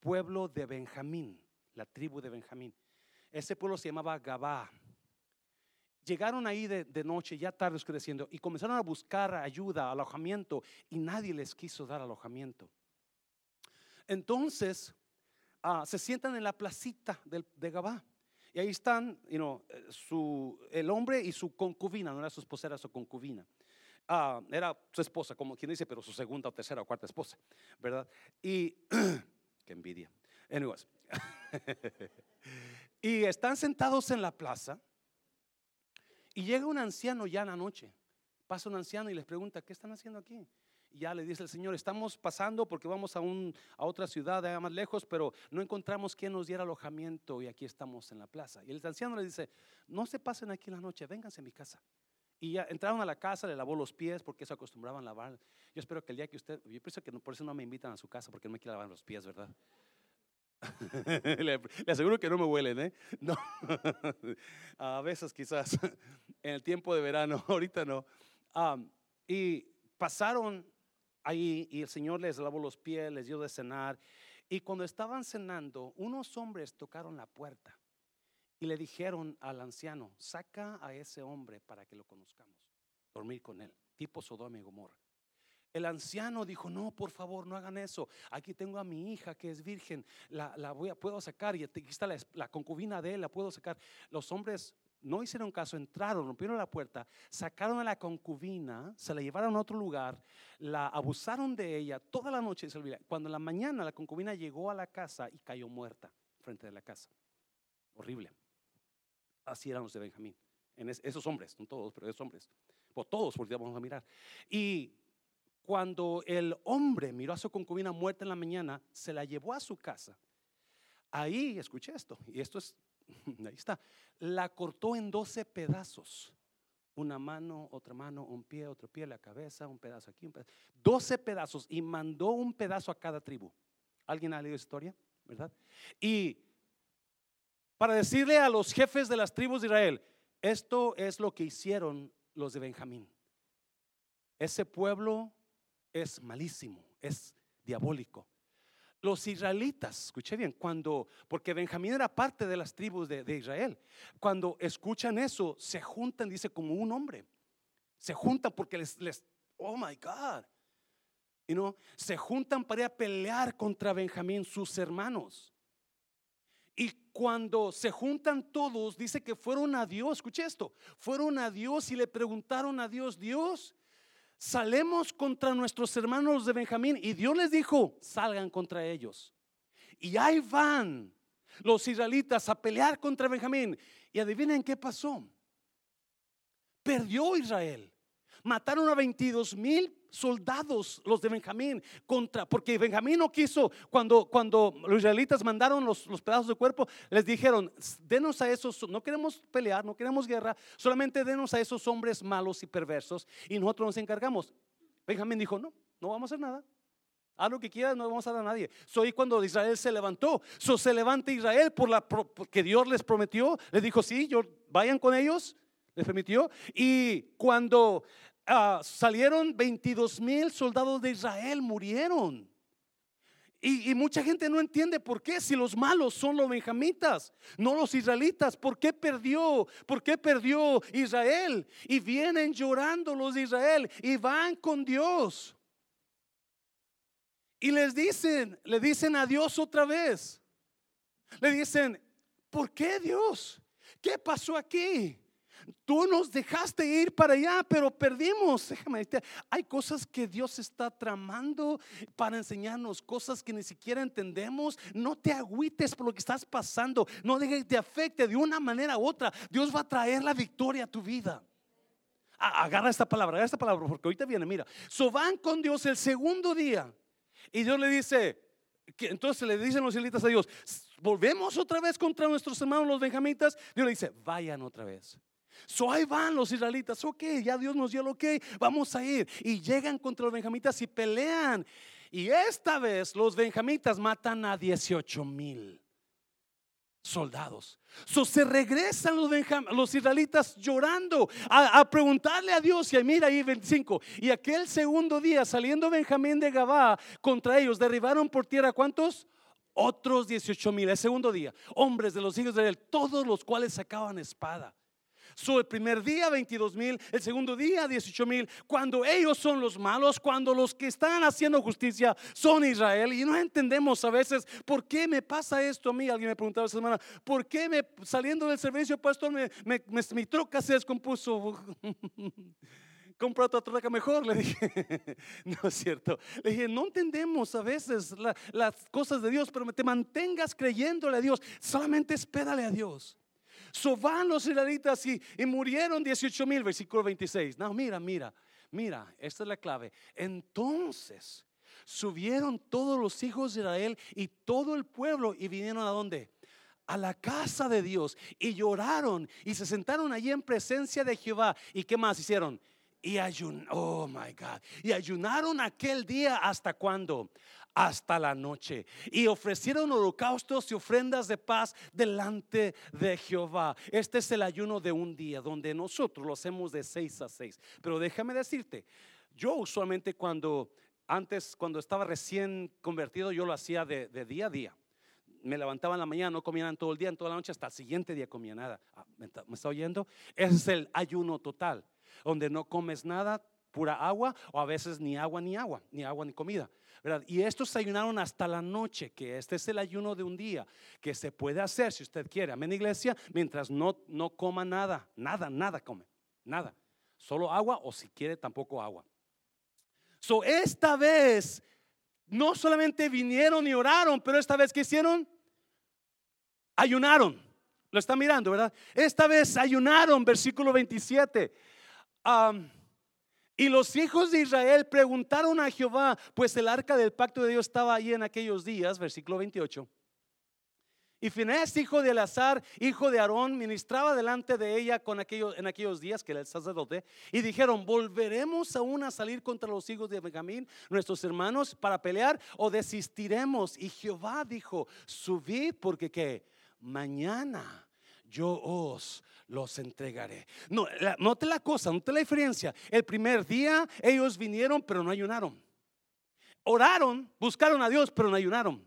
pueblo de Benjamín, la tribu de Benjamín. Ese pueblo se llamaba Gabá. Llegaron ahí de, noche, ya tarde oscureciendo, y comenzaron a buscar ayuda, alojamiento, y nadie les quiso dar alojamiento. Entonces, ah, se sientan en la placita de, Gabá. Y ahí están, su, el hombre y su concubina, no era su esposa, era su concubina. Ah, era su esposa, como quien dice, pero su segunda o tercera o cuarta esposa, ¿verdad? Y, qué envidia. Anyways. y están sentados en la plaza y llega un anciano ya en la noche. Pasa un anciano y les pregunta, ¿qué están haciendo aquí? Y ya le dice el Señor, estamos pasando porque vamos a, un, a otra ciudad allá más lejos, pero no encontramos quien nos diera alojamiento y aquí estamos en la plaza. Y el anciano le dice, no se pasen aquí la noche, vénganse a mi casa. Y ya entraron a la casa, le lavó los pies porque se acostumbraban a lavar. Yo espero que el día que usted, yo pienso que por eso no me invitan a su casa porque no me quiere lavar los pies, ¿verdad? le, aseguro que no me huelen, ¿eh? No. a veces quizás en el tiempo de verano, ahorita no. y pasaron ahí y el Señor les lavó los pies, les dio de cenar. Y cuando estaban cenando, unos hombres tocaron la puerta. Y le dijeron al anciano, saca a ese hombre para que lo conozcamos, dormir con él, tipo Sodoma y Gomorra. El anciano dijo, no, por favor, no hagan eso. Aquí tengo a mi hija que es virgen, la, voy a, puedo sacar y aquí está la, concubina de él, la puedo sacar. Los hombres no hicieron caso, entraron, rompieron la puerta, sacaron a la concubina, se la llevaron a otro lugar, la abusaron de ella toda la noche. Cuando en la mañana la concubina llegó a la casa y cayó muerta frente de la casa. Horrible así eran los de Benjamín. En esos hombres, no todos, pero esos hombres. Por todos, porque vamos a mirar. Y cuando el hombre miró a su concubina muerta en la mañana, se la llevó a su casa. Ahí, escuché esto, y esto es, ahí está, la cortó en 12 pedazos. Una mano, otra mano, un pie, otro pie, la cabeza, un pedazo aquí, un pedazo. 12 pedazos y mandó un pedazo a cada tribu. ¿Alguien ha leído historia? ¿Verdad? Y para decirle a los jefes de las tribus de Israel, esto es lo que hicieron los de Benjamín. Ese pueblo es malísimo, es diabólico. Los israelitas, escuché bien, cuando, porque Benjamín era parte de las tribus de, Israel, cuando escuchan eso, se juntan, dice, como un hombre. Se juntan porque les, les oh my God, you know, se juntan para ir a pelear contra Benjamín, sus hermanos. Y cuando se juntan todos, dice que fueron a Dios, escuché esto, fueron a Dios y le preguntaron a Dios, Dios, salemos contra nuestros hermanos de Benjamín. Y Dios les dijo, salgan contra ellos. Y ahí van los israelitas a pelear contra Benjamín. Y adivinen qué pasó. Perdió Israel. Mataron a 22 mil soldados, los de Benjamín, contra, porque Benjamín no quiso, cuando, cuando los israelitas mandaron los, los, pedazos de cuerpo, les dijeron, denos a esos, no queremos pelear, no queremos guerra, solamente denos a esos hombres malos y perversos y nosotros nos encargamos. Benjamín dijo, no, no vamos a hacer nada. Haz lo que quieras, no vamos a dar a nadie. Soy cuando Israel se levantó. So, se levanta Israel por la que Dios les prometió. Les dijo, sí, yo, vayan con ellos. Les permitió. Y cuando Ah, salieron 22 mil soldados de Israel, murieron. Y, mucha gente no entiende por qué, si los malos son los benjamitas, no los israelitas, ¿por qué perdió? ¿Por qué perdió Israel? Y vienen llorando los de Israel y van con Dios. Y les dicen, le dicen a Dios otra vez. Le dicen, ¿por qué Dios? ¿Qué pasó aquí? Tú nos dejaste ir para allá, pero perdimos. Déjame hay cosas que Dios está tramando para enseñarnos, cosas que ni siquiera entendemos. No te agüites por lo que estás pasando. No dejes que te afecte de una manera u otra. Dios va a traer la victoria a tu vida. Agarra esta palabra, agarra esta palabra, porque ahorita viene, mira. So van con Dios el segundo día. Y Dios le dice, entonces le dicen los israelitas a Dios, volvemos otra vez contra nuestros hermanos los benjamitas. Dios le dice, vayan otra vez. So ahí van los israelitas, ok, ya Dios nos dio el ok, vamos a ir. Y llegan contra los benjamitas y pelean. Y esta vez los benjamitas matan a 18 mil soldados. So se regresan los, israelitas llorando a, preguntarle a Dios. Y mira ahí 25. Y aquel segundo día, saliendo Benjamín de Gabá contra ellos, derribaron por tierra cuántos? Otros 18 mil. El segundo día, hombres de los hijos de Israel, todos los cuales sacaban espada el primer día 22 mil, el segundo día 18 mil, cuando ellos son los malos, cuando los que están haciendo justicia son Israel. Y no entendemos a veces por qué me pasa esto a mí. Alguien me preguntaba esta semana, ¿por qué me, saliendo del servicio, pastor, me, mi troca se descompuso? compra otra troca mejor, le dije. no es cierto. Le dije, no entendemos a veces las cosas de Dios, pero te mantengas creyéndole a Dios. Solamente espérale a Dios. So van los israelitas y, murieron 18 mil, versículo 26. No, mira, mira, mira, esta es la clave. Entonces subieron todos los hijos de Israel y todo el pueblo y vinieron a dónde? A la casa de Dios y lloraron y se sentaron allí en presencia de Jehová. ¿Y qué más hicieron? Y ayunaron, oh my God, y ayunaron aquel día hasta cuando hasta la noche y ofrecieron holocaustos y ofrendas de paz delante de Jehová. Este es el ayuno de un día donde nosotros lo hacemos de seis a seis. Pero déjame decirte, yo usualmente cuando antes, cuando estaba recién convertido, yo lo hacía de, día a día. Me levantaba en la mañana, no comía todo el día, en toda la noche, hasta el siguiente día comía nada. Ah, ¿Me está, ¿Me está oyendo? Es el ayuno total, donde no comes nada, pura agua, o a veces ni agua ni agua, ni agua ni comida. Y estos ayunaron hasta la noche, que este es el ayuno de un día, que se puede hacer si usted quiere. Amén, iglesia, mientras no, no coma nada, nada, nada come, nada. Solo agua o si quiere tampoco agua. So, esta vez no solamente vinieron y oraron, pero esta vez que hicieron? Ayunaron. Lo está mirando, ¿verdad? Esta vez ayunaron, versículo 27. Y los hijos de Israel preguntaron a Jehová, pues el arca del pacto de Dios estaba ahí en aquellos días, versículo 28. Y Finés, hijo de Elazar, hijo de Aarón, ministraba delante de ella con aquellos, en aquellos días que era el sacerdote. Y dijeron, ¿volveremos aún a salir contra los hijos de Benjamín, nuestros hermanos, para pelear o desistiremos? Y Jehová dijo, subid porque que mañana yo os los entregaré. No, note la cosa, note la diferencia. El primer día ellos vinieron, pero no ayunaron. Oraron, buscaron a Dios, pero no ayunaron.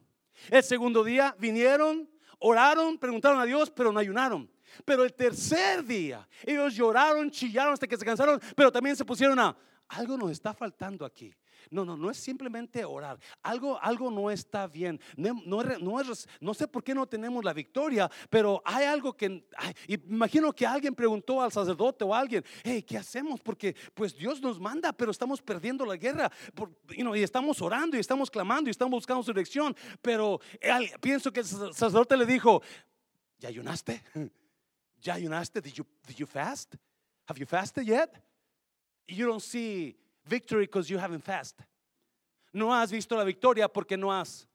El segundo día vinieron, oraron, preguntaron a Dios, pero no ayunaron. Pero el tercer día, ellos lloraron, chillaron hasta que se cansaron, pero también se pusieron a, algo nos está faltando aquí. No, no, no es simplemente orar. Algo, algo no está bien. No, no, sé por qué no tenemos la victoria, pero hay algo que, imagino que alguien preguntó al sacerdote o alguien, hey, ¿qué hacemos? Porque pues Dios nos manda, pero estamos perdiendo la guerra. y estamos orando y estamos clamando y estamos buscando su dirección. Pero pienso que el sacerdote le dijo, ¿ya ayunaste? ¿Ya ayunaste? Did you, did you fast? Have you fasted yet? You don't see victory because you haven't fasted. No has visto la victoria porque no has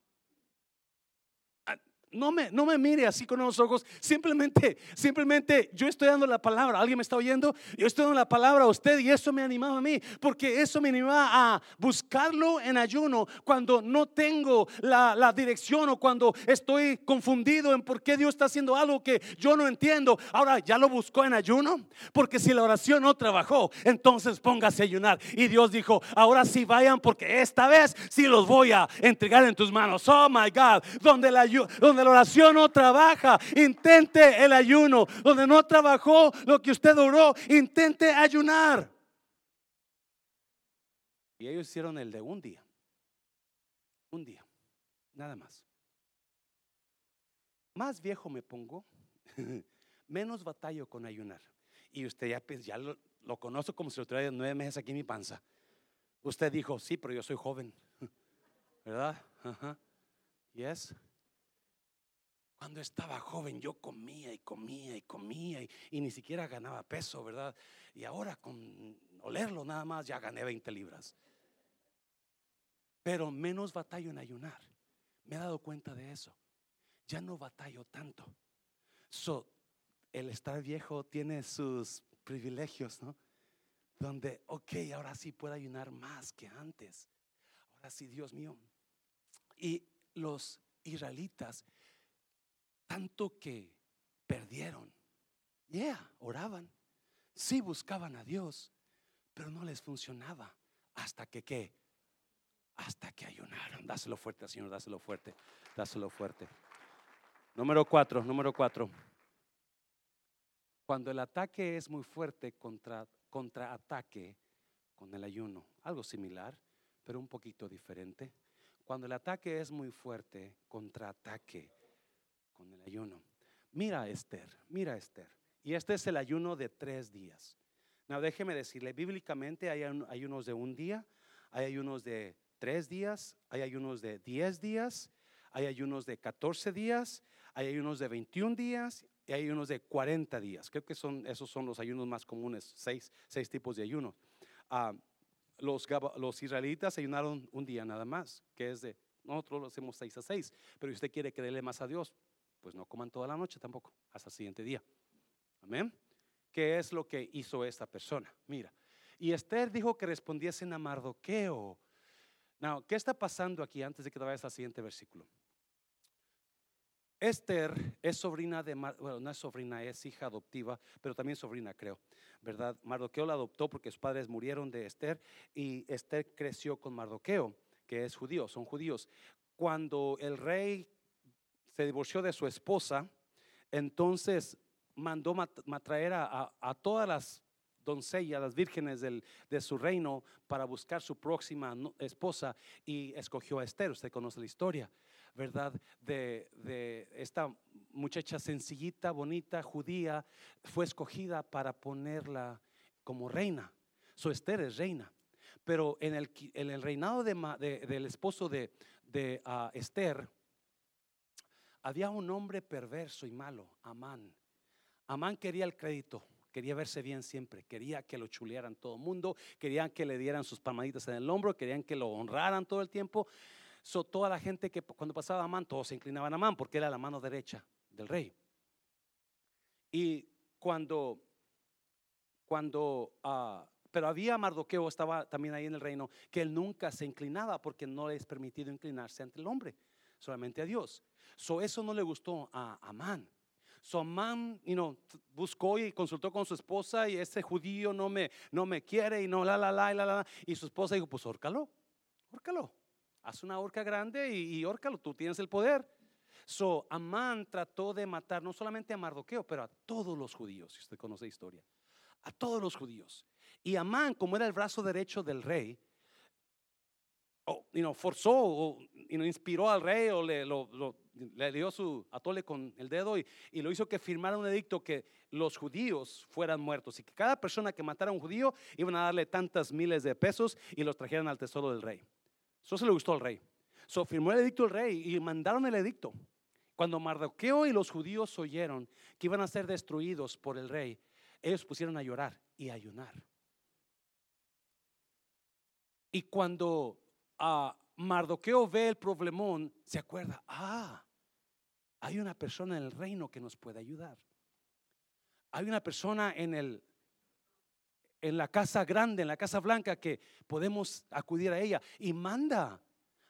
no me, no me mire así con los ojos. Simplemente, simplemente yo estoy dando la palabra. ¿Alguien me está oyendo? Yo estoy dando la palabra a usted y eso me animaba a mí. Porque eso me animaba a buscarlo en ayuno cuando no tengo la, la dirección o cuando estoy confundido en por qué Dios está haciendo algo que yo no entiendo. Ahora, ¿ya lo buscó en ayuno? Porque si la oración no trabajó, entonces póngase a ayunar. Y Dios dijo, ahora sí vayan porque esta vez sí los voy a entregar en tus manos. Oh my God, donde la, donde la oración no trabaja, intente el ayuno. Donde no trabajó lo que usted oró, intente ayunar. Y ellos hicieron el de un día. Un día. Nada más. Más viejo me pongo, menos batallo con ayunar. Y usted ya, ya lo, lo conozco como si lo tuviera nueve meses aquí en mi panza. Usted dijo, sí, pero yo soy joven. ¿Verdad? Ajá. Yes. Cuando estaba joven yo comía y comía y comía y, ni siquiera ganaba peso, ¿verdad? Y ahora con olerlo nada más ya gané 20 libras. Pero menos batallo en ayunar. Me he dado cuenta de eso. Ya no batallo tanto. So, el estar viejo tiene sus privilegios, ¿no? Donde, ok, ahora sí puedo ayunar más que antes. Ahora sí, Dios mío. Y los israelitas tanto que perdieron. Yeah, oraban. Sí buscaban a Dios, pero no les funcionaba hasta que qué? Hasta que ayunaron. Dáselo fuerte, Señor, dáselo fuerte, dáselo fuerte. Número cuatro, número cuatro. Cuando el ataque es muy fuerte contra, contra ataque con el ayuno, algo similar, pero un poquito diferente. Cuando el ataque es muy fuerte, contra ataque con el ayuno. Mira Esther, mira Esther. Y este es el ayuno de tres días. No, déjeme decirle, bíblicamente hay ayunos de un día, hay ayunos de tres días, hay ayunos de diez días, hay ayunos de catorce días, hay ayunos de 21 días y hay ayunos de 40 días. Creo que son, esos son los ayunos más comunes, seis, seis tipos de ayuno. Ah, los, los israelitas ayunaron un día nada más, que es de, nosotros lo hacemos seis a seis, pero si usted quiere creerle más a Dios, pues no coman toda la noche tampoco, hasta el siguiente día. Amén. ¿Qué es lo que hizo esta persona? Mira, y Esther dijo que respondiesen a Mardoqueo. Now, ¿qué está pasando aquí antes de que te vayas al siguiente versículo? Esther es sobrina de, bueno, no es sobrina, es hija adoptiva, pero también sobrina, creo, ¿verdad? Mardoqueo la adoptó porque sus padres murieron de Esther y Esther creció con Mardoqueo, que es judío, son judíos. Cuando el rey se divorció de su esposa, entonces mandó matraer a, a, todas las doncellas, las vírgenes de su reino para buscar su próxima esposa y escogió a Esther. Usted conoce la historia, ¿verdad? De, de, esta muchacha sencillita, bonita, judía, fue escogida para ponerla como reina. Su Esther es reina. Pero en el, en el reinado de, del esposo de, de ah, Esther, había un hombre perverso y malo, Amán. Amán quería el crédito, quería verse bien siempre, quería que lo chulearan todo el mundo, querían que le dieran sus palmaditas en el hombro, querían que lo honraran todo el tiempo. So, toda la gente que cuando pasaba Amán, todos se inclinaban a Amán porque era la mano derecha del rey. Y cuando, cuando, uh, pero había Mardoqueo, estaba también ahí en el reino, que él nunca se inclinaba porque no le es permitido inclinarse ante el hombre, solamente a Dios. So, eso no le gustó a Amán. So Amán, you know, buscó y consultó con su esposa y ese judío no me, no me quiere y no la la la la la. Y su esposa dijo, pues órcalo, órcalo. Haz una horca grande y, y órcalo, tú tienes el poder. So, Amán trató de matar no solamente a Mardoqueo, pero a todos los judíos, si usted conoce la historia, a todos los judíos. Y Amán, como era el brazo derecho del rey, oh, you forzó o inspiró al rey o le, le, dio su atole con el dedo y, y, lo hizo que firmara un edicto que los judíos fueran muertos y que cada persona que matara a un judío iban a darle tantas miles de pesos y los trajeran al tesoro del rey. Eso se le gustó al rey. So firmó el edicto el rey y mandaron el edicto. Cuando Mardoqueo y los judíos oyeron que iban a ser destruidos por el rey, ellos pusieron a llorar y a ayunar. Y cuando uh, Mardoqueo ve el problemón, se acuerda, ah, hay una persona en el reino que nos puede ayudar. Hay una persona en el en la casa grande, en la casa blanca que podemos acudir a ella y manda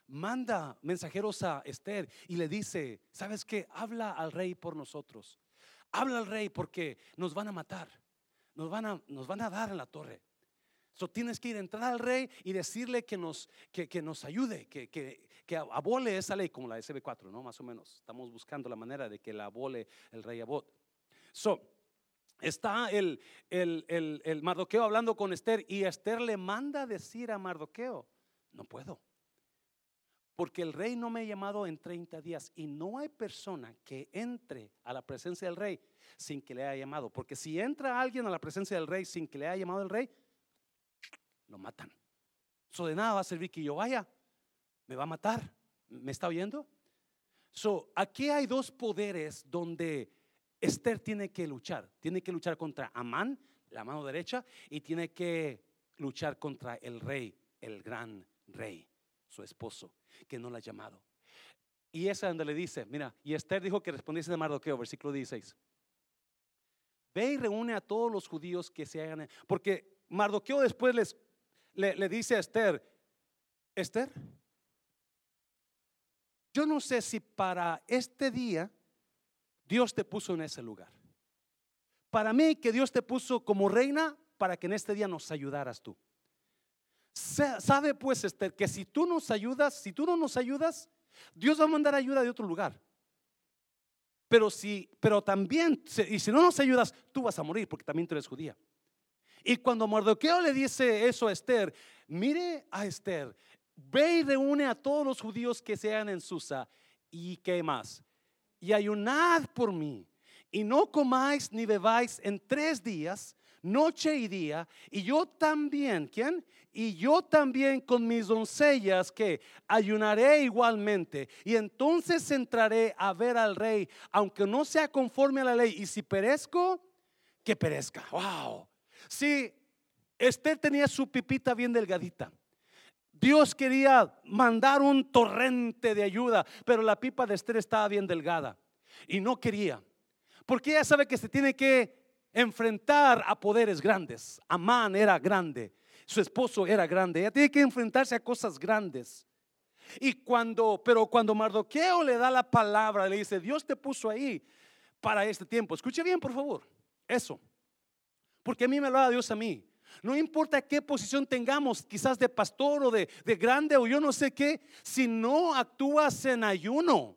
manda mensajeros a Esther y le dice, ¿sabes qué? Habla al rey por nosotros. Habla al rey porque nos van a matar. Nos van a, nos van a dar en la torre. So, tienes que ir a entrar al rey y decirle que nos, que, nos ayude, que, que, que, abole esa ley, como la SB4, ¿no? Más o menos. Estamos buscando la manera de que la abole el rey Abot. So, está el, el, el, el Mardoqueo hablando con Esther y Esther le manda decir a Mardoqueo, no puedo. Porque el rey no me ha llamado en 30 días y no hay persona que entre a la presencia del rey sin que le haya llamado. Porque si entra alguien a la presencia del rey sin que le haya llamado el rey, lo matan. Eso de nada va a servir que yo vaya. Me va a matar. ¿Me está oyendo? So, aquí hay dos poderes donde Esther tiene que luchar. Tiene que luchar contra Amán, la mano derecha, y tiene que luchar contra el rey, el gran rey, su esposo que no la ha llamado. Y esa donde le dice, mira, y Esther dijo que respondiese de Mardoqueo, versículo 16. Ve y reúne a todos los judíos que se hagan, porque Mardoqueo después les, le, dice a Esther, Esther, yo no sé si para este día Dios te puso en ese lugar. Para mí que Dios te puso como reina para que en este día nos ayudaras tú. Sabe pues Esther que si tú nos ayudas, si tú no nos ayudas, Dios va a mandar ayuda de otro lugar. Pero si, pero también, y si no nos ayudas, tú vas a morir porque también tú eres judía. Y cuando Mardoqueo le dice eso a Esther, mire a Esther, ve y reúne a todos los judíos que sean en Susa y qué más. Y ayunad por mí y no comáis ni bebáis en tres días noche y día, y yo también, ¿quién? Y yo también con mis doncellas que ayunaré igualmente, y entonces entraré a ver al rey, aunque no sea conforme a la ley, y si perezco, que perezca. Wow. Si Esther tenía su pipita bien delgadita. Dios quería mandar un torrente de ayuda, pero la pipa de Esther estaba bien delgada y no quería. Porque ella sabe que se tiene que enfrentar a poderes grandes. Amán era grande, su esposo era grande. Ella tiene que enfrentarse a cosas grandes. Y cuando, pero cuando Mardoqueo le da la palabra, le dice, Dios te puso ahí para este tiempo. Escuche bien, por favor, eso. Porque a mí me lo da Dios a mí. No importa qué posición tengamos, quizás de pastor o de, de grande o yo no sé qué, si no actúas en ayuno,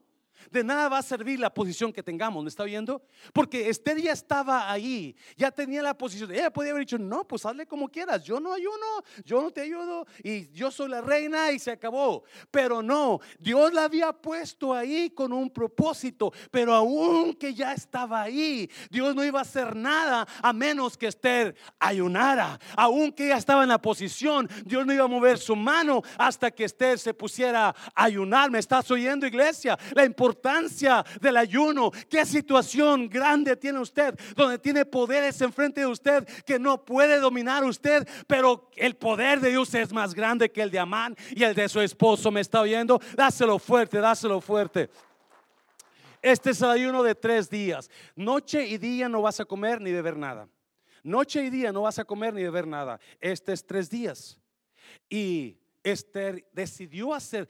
de nada va a servir la posición que tengamos, ¿me está viendo? Porque Esther ya estaba ahí, ya tenía la posición. Ella podía haber dicho, no, pues hazle como quieras, yo no ayuno, yo no te ayudo y yo soy la reina y se acabó. Pero no, Dios la había puesto ahí con un propósito, pero aún que ya estaba ahí, Dios no iba a hacer nada a menos que Esther ayunara. Aún que ella estaba en la posición, Dios no iba a mover su mano hasta que Esther se pusiera a ayunar. ¿Me estás oyendo, iglesia? La importancia del ayuno. ¿Qué situación grande tiene usted donde tiene poderes enfrente de usted que no puede dominar usted? Pero el poder de Dios es más grande que el de Amán y el de su esposo. ¿Me está oyendo? Dáselo fuerte, dáselo fuerte. Este es el ayuno de tres días. Noche y día no vas a comer ni beber nada. Noche y día no vas a comer ni beber nada. Este es tres días. Y Esther decidió hacer,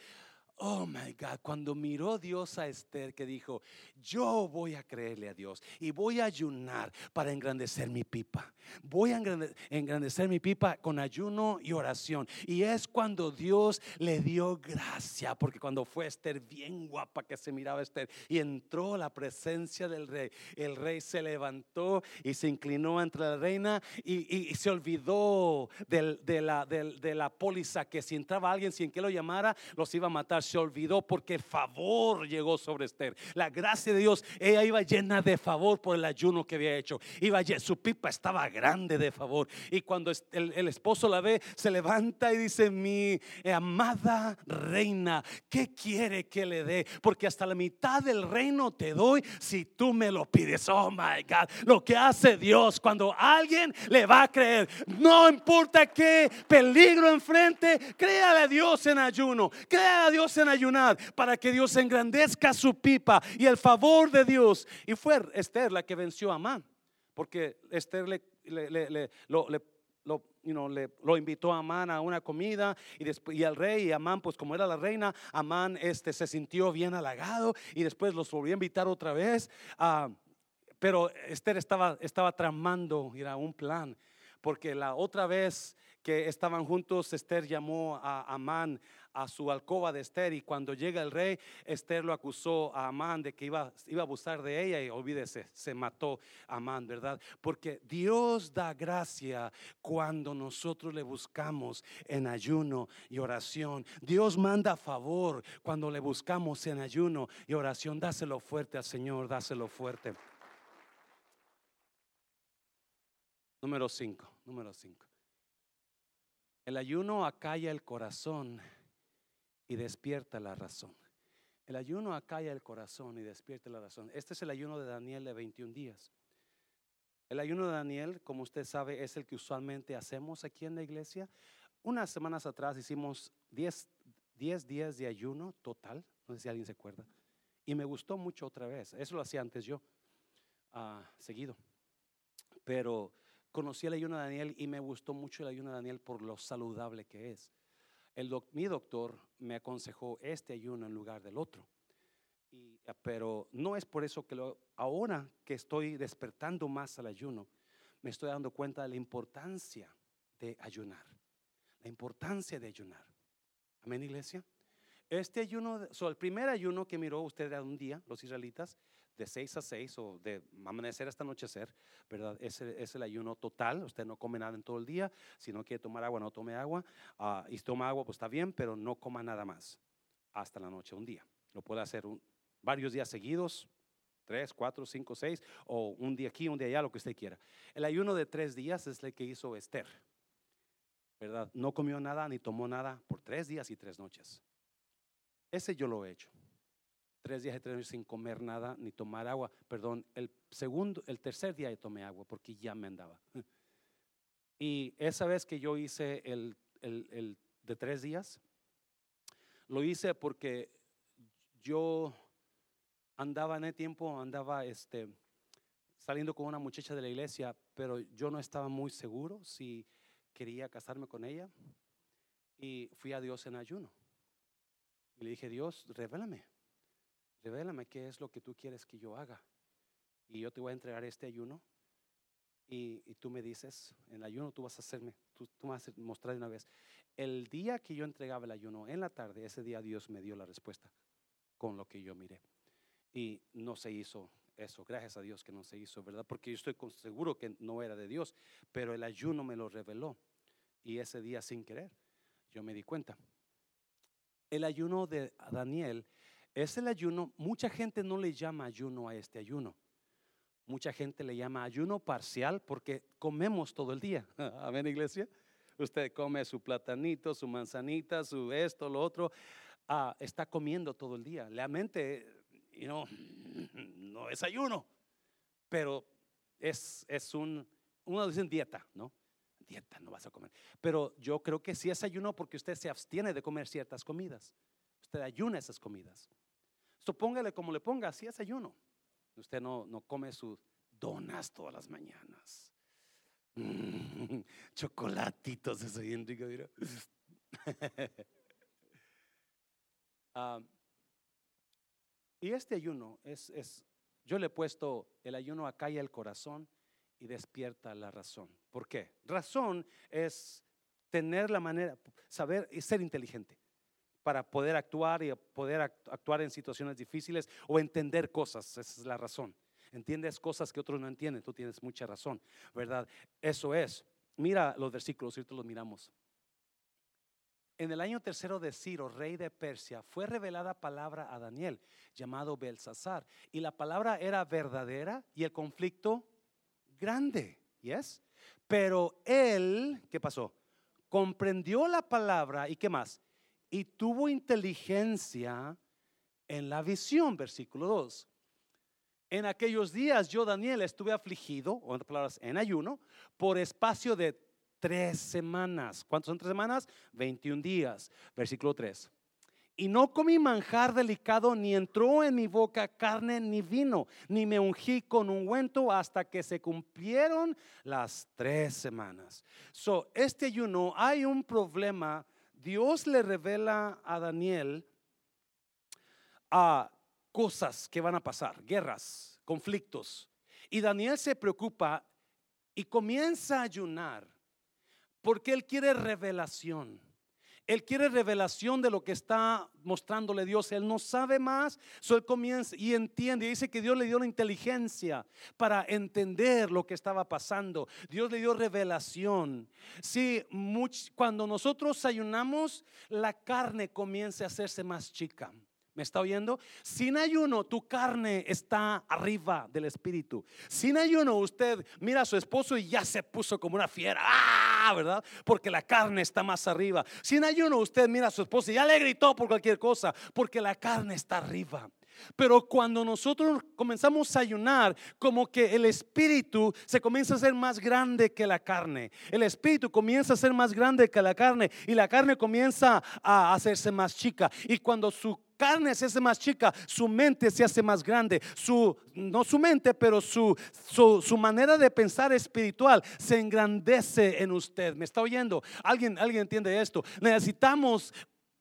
Oh my God, cuando miró Dios a Esther que dijo, yo voy a creerle a Dios y voy a ayunar para engrandecer mi pipa. Voy a engrandecer mi pipa con ayuno y oración. Y es cuando Dios le dio gracia, porque cuando fue Esther bien guapa que se miraba Esther y entró la presencia del rey, el rey se levantó y se inclinó ante la reina y, se olvidó de, la, de la póliza que si entraba alguien sin que lo llamara, los iba a matar. Se olvidó porque favor llegó sobre Esther. La gracia de Dios, ella iba llena de favor por el ayuno que había hecho. Iba, su pipa estaba grande de favor. Y cuando el, esposo la ve, se levanta y dice, mi amada reina, ¿qué quiere que le dé? Porque hasta la mitad del reino te doy si tú me lo pides. Oh, my God. Lo que hace Dios cuando alguien le va a creer, no importa qué peligro enfrente, créale a Dios en ayuno, créale a Dios en ayunar para que Dios engrandezca su pipa y el favor de Dios. Y fue Esther la que venció a Amán, porque Esther le lo, lo, invitó a Amán a una comida y, después, al rey y Amán, pues como era la reina, Amán este, se sintió bien halagado y después los volvió a invitar otra vez. Ah, pero Esther estaba, estaba tramando, era un plan, porque la otra vez que estaban juntos, Esther llamó a Amán a su alcoba de Esther y cuando llega el rey, Esther lo acusó a Amán de que iba, iba a abusar de ella y olvídese, se mató a Amán, ¿verdad? Porque Dios da gracia cuando nosotros le buscamos en ayuno y oración. Dios manda favor cuando le buscamos en ayuno y oración. Dáselo fuerte al Señor, dáselo fuerte. Número 5, número 5. El ayuno acalla el corazón y despierta la razón. El ayuno acalla el corazón y despierta la razón. Este es el ayuno de Daniel de 21 días. El ayuno de Daniel, como usted sabe, es el que usualmente hacemos aquí en la iglesia. Unas semanas atrás hicimos 10, días de ayuno total, no sé si alguien se acuerda, y me gustó mucho otra vez. Eso lo hacía antes yo, ah, seguido. Pero conocí el ayuno de Daniel y me gustó mucho el ayuno de Daniel por lo saludable que es mi doctor me aconsejó este ayuno en lugar del otro. Ah, pero no es por eso que ahora que estoy despertando más al ayuno, me estoy dando cuenta de la importancia de ayunar. La importancia de ayunar. Amén, iglesia. Este ayuno, el primer ayuno que miró usted era un día, los israelitas, de 6 a 6 o de amanecer hasta anochecer, ¿verdad? Es es el ayuno total, usted no come nada en todo el día, si no quiere tomar agua, no tome agua, uh, y si toma agua, pues está bien, pero no coma nada más hasta la noche, un día. Lo puede hacer varios días seguidos, tres, cuatro, cinco, seis, o un día aquí, un día allá, lo que usted quiera. El ayuno de tres días es el que hizo Esther, ¿verdad? No comió nada ni tomó nada por tres días y tres noches. Ese yo lo he hecho tres días y tres noches sin comer nada ni tomar agua. Perdón, el segundo, el tercer día tomé agua porque ya me andaba. Y esa vez que yo hice el, el, de tres días, lo hice porque yo andaba en el tiempo, andaba este, saliendo con una muchacha de la iglesia, pero yo no estaba muy seguro si quería casarme con ella. Y fui a Dios en ayuno. Y le dije, Dios, revélame revélame qué es lo que tú quieres que yo haga. Y yo te voy a entregar este ayuno. Y, tú me dices, en el ayuno tú vas a hacerme, tú, tú me vas a mostrar una vez. El día que yo entregaba el ayuno, en la tarde, ese día Dios me dio la respuesta con lo que yo miré. Y no se hizo eso, gracias a Dios que no se hizo, ¿verdad? Porque yo estoy seguro que no era de Dios, pero el ayuno me lo reveló. Y ese día sin querer, yo me di cuenta. El ayuno de Daniel es el ayuno, mucha gente no le llama ayuno a este ayuno. Mucha gente le llama ayuno parcial porque comemos todo el día. Amén, iglesia. Usted come su platanito, su manzanita, su esto, lo otro. Ah, está comiendo todo el día. La mente, you no es ayuno, pero es, es un, uno dice dieta, ¿no? Dieta, no vas a comer. Pero yo creo que sí es ayuno porque usted se abstiene de comer ciertas comidas. Usted ayuna esas comidas. So, póngale como le ponga, así es ayuno. Usted no, no come sus donas todas las mañanas. Mm, chocolatitos, eso bien rico, mira. Ah, y este ayuno es, es, yo le he puesto el ayuno acalla el corazón y despierta la razón. ¿Por qué? Razón es tener la manera, saber y ser inteligente para poder actuar y poder actuar en situaciones difíciles o entender cosas. Esa es la razón. Entiendes cosas que otros no entienden. Tú tienes mucha razón, ¿verdad? Eso es. Mira los versículos, ahorita los miramos. En el año tercero de Ciro, rey de Persia, fue revelada palabra a Daniel, llamado Belsasar. Y la palabra era verdadera y el conflicto grande. ¿Yes? Pero él, ¿qué pasó? Comprendió la palabra y ¿qué más? Y tuvo inteligencia en la visión, versículo 2. En aquellos días yo, Daniel, estuve afligido, o en palabras, en ayuno, por espacio de tres semanas. ¿Cuántos son tres semanas? 21 días. Versículo 3. Y no comí manjar delicado, ni entró en mi boca carne ni vino, ni me ungí con ungüento hasta que se cumplieron las tres semanas. So, este ayuno, hay un problema. Dios le revela a Daniel a cosas que van a pasar, guerras, conflictos. Y Daniel se preocupa y comienza a ayunar porque él quiere revelación. Él quiere revelación de lo que está mostrándole Dios. Él no sabe más. So él comienza y entiende. dice que Dios le dio la inteligencia para entender lo que estaba pasando. Dios le dio revelación. Sí, cuando nosotros ayunamos, la carne comienza a hacerse más chica. ¿Me está oyendo? Sin ayuno, tu carne está arriba del espíritu. Sin ayuno, usted mira a su esposo y ya se puso como una fiera. ¡Ah! ¿Verdad? Porque la carne está más arriba. Sin ayuno, usted mira a su esposo y ya le gritó por cualquier cosa, porque la carne está arriba. Pero cuando nosotros comenzamos a ayunar, como que el espíritu se comienza a ser más grande que la carne. El espíritu comienza a ser más grande que la carne y la carne comienza a hacerse más chica. Y cuando su carne se hace más chica, su mente se hace más grande, su, no su mente, pero su, su, su, manera de pensar espiritual se engrandece en usted. ¿Me está oyendo? ¿Alguien, alguien entiende esto? Necesitamos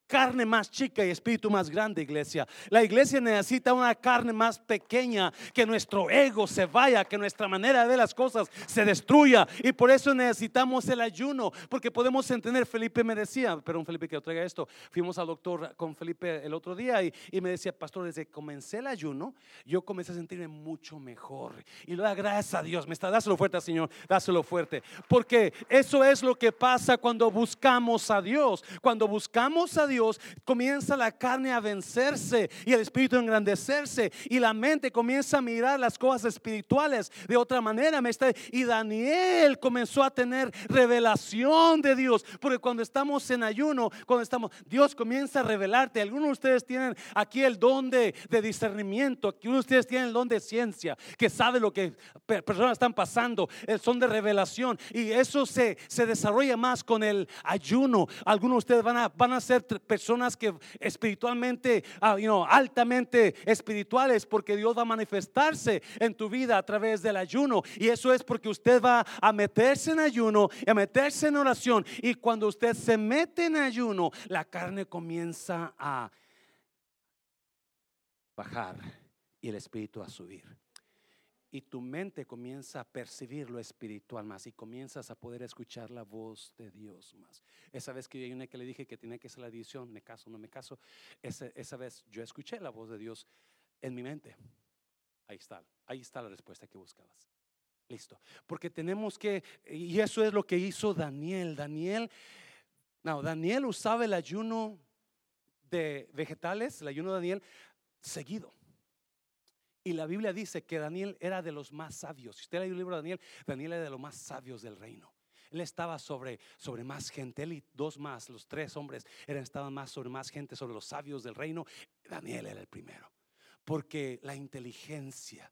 carne más chica y espíritu más grande, iglesia. La iglesia necesita una carne más pequeña, que nuestro ego se vaya, que nuestra manera de las cosas se destruya. Y por eso necesitamos el ayuno, porque podemos entender, Felipe me decía, pero un Felipe que yo traiga esto, fuimos al doctor con Felipe el otro día y, me decía, pastor, desde que comencé el ayuno, yo comencé a sentirme mucho mejor. Y lo da gracias a Dios, me está, dáselo fuerte, Señor, dáselo fuerte. Porque eso es lo que pasa cuando buscamos a Dios. Cuando buscamos a Dios, comienza la carne a vencerse y el espíritu a engrandecerse y la mente comienza a mirar las cosas espirituales de otra manera. Y Daniel comenzó a tener revelación de Dios, porque cuando estamos en ayuno, cuando estamos, Dios comienza a revelarte. Algunos de ustedes tienen aquí el don de, discernimiento, uno de ustedes tienen el don de ciencia, que sabe lo que personas están pasando, son de revelación y eso se, se desarrolla más con el ayuno. Algunos de ustedes van a, van a ser personas que espiritualmente, ah, altamente espirituales, porque Dios va a manifestarse en tu vida a través del ayuno. Y eso es porque usted va a meterse en ayuno a meterse en oración. Y cuando usted se mete en ayuno, la carne comienza a bajar y el espíritu a subir y tu mente comienza a percibir lo espiritual más y comienzas a poder escuchar la voz de Dios más. Esa vez que yo una que le dije que tenía que hacer la edición, me caso, no me caso, esa, esa vez yo escuché la voz de Dios en mi mente. Ahí está, ahí está la respuesta que buscabas. Listo. Porque tenemos que, y eso es lo que hizo Daniel. Daniel, no, Daniel usaba el ayuno de vegetales, el ayuno de Daniel, seguido. Y la Biblia dice que Daniel era de los más sabios. Si usted lee el libro de Daniel, Daniel era de los más sabios del reino. Él estaba sobre, sobre más gente, él y dos más, los tres hombres eran, estaban más sobre más gente, sobre los sabios del reino. Daniel era el primero. porque la inteligencia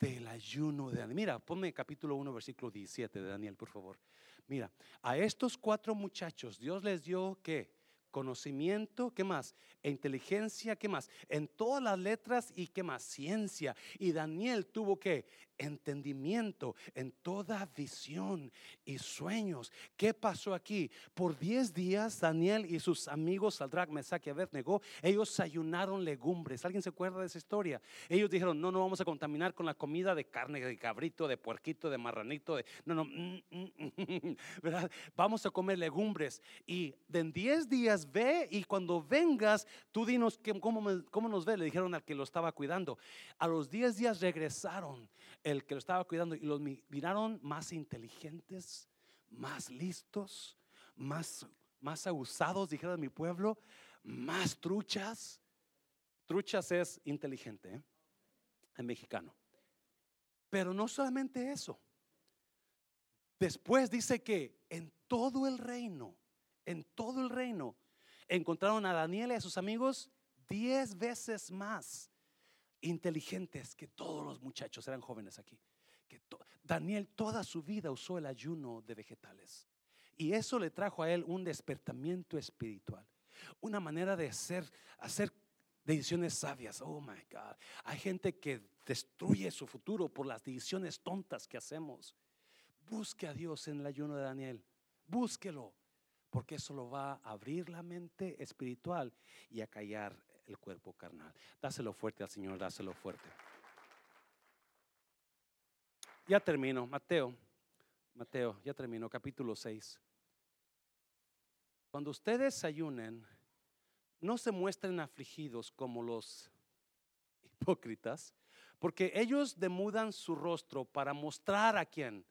del ayuno de Daniel. Mira, ponme capítulo 1, versículo 17 de Daniel, por favor. Mira, a estos cuatro muchachos Dios les dio que conocimiento, ¿qué más? E inteligencia, ¿qué más? En todas las letras y ¿qué más? Ciencia. Y Daniel tuvo que entendimiento en toda visión y sueños. ¿Qué pasó aquí? Por 10 días Daniel y sus amigos Saldrach, Mesach y Abednego, ellos ayunaron legumbres. ¿Alguien se acuerda de esa historia? Ellos dijeron, no, no vamos a contaminar con la comida de carne, de cabrito, de puerquito, de marranito, de... No, no, mm, mm, mm, ¿verdad? Vamos a comer legumbres. Y en 10 días ve y cuando vengas, tú dinos cómo, cómo nos ve. Le dijeron al que lo estaba cuidando. A los 10 días regresaron el que lo estaba cuidando y los miraron más inteligentes, más listos, más, más abusados, dijeron mi pueblo, más truchas. Truchas es inteligente ¿eh? en mexicano. Pero no solamente eso. Después dice que en todo el reino, en todo el reino, encontraron a Daniel y a sus amigos diez veces más inteligentes que todos los muchachos, eran jóvenes aquí. Que Daniel toda su vida usó el ayuno de vegetales. Y eso le trajo a él un despertamiento espiritual. Una manera de hacer, hacer decisiones sabias. Oh my God. Hay gente que destruye su futuro por las decisiones tontas que hacemos. Busque a Dios en el ayuno de Daniel. Búsquelo. Porque eso lo va a abrir la mente espiritual y a callar el cuerpo carnal. Dáselo fuerte al Señor, dáselo fuerte. Ya termino, Mateo, Mateo, ya termino, capítulo 6. Cuando ustedes ayunen, no se muestren afligidos como los hipócritas, porque ellos demudan su rostro para mostrar a quién,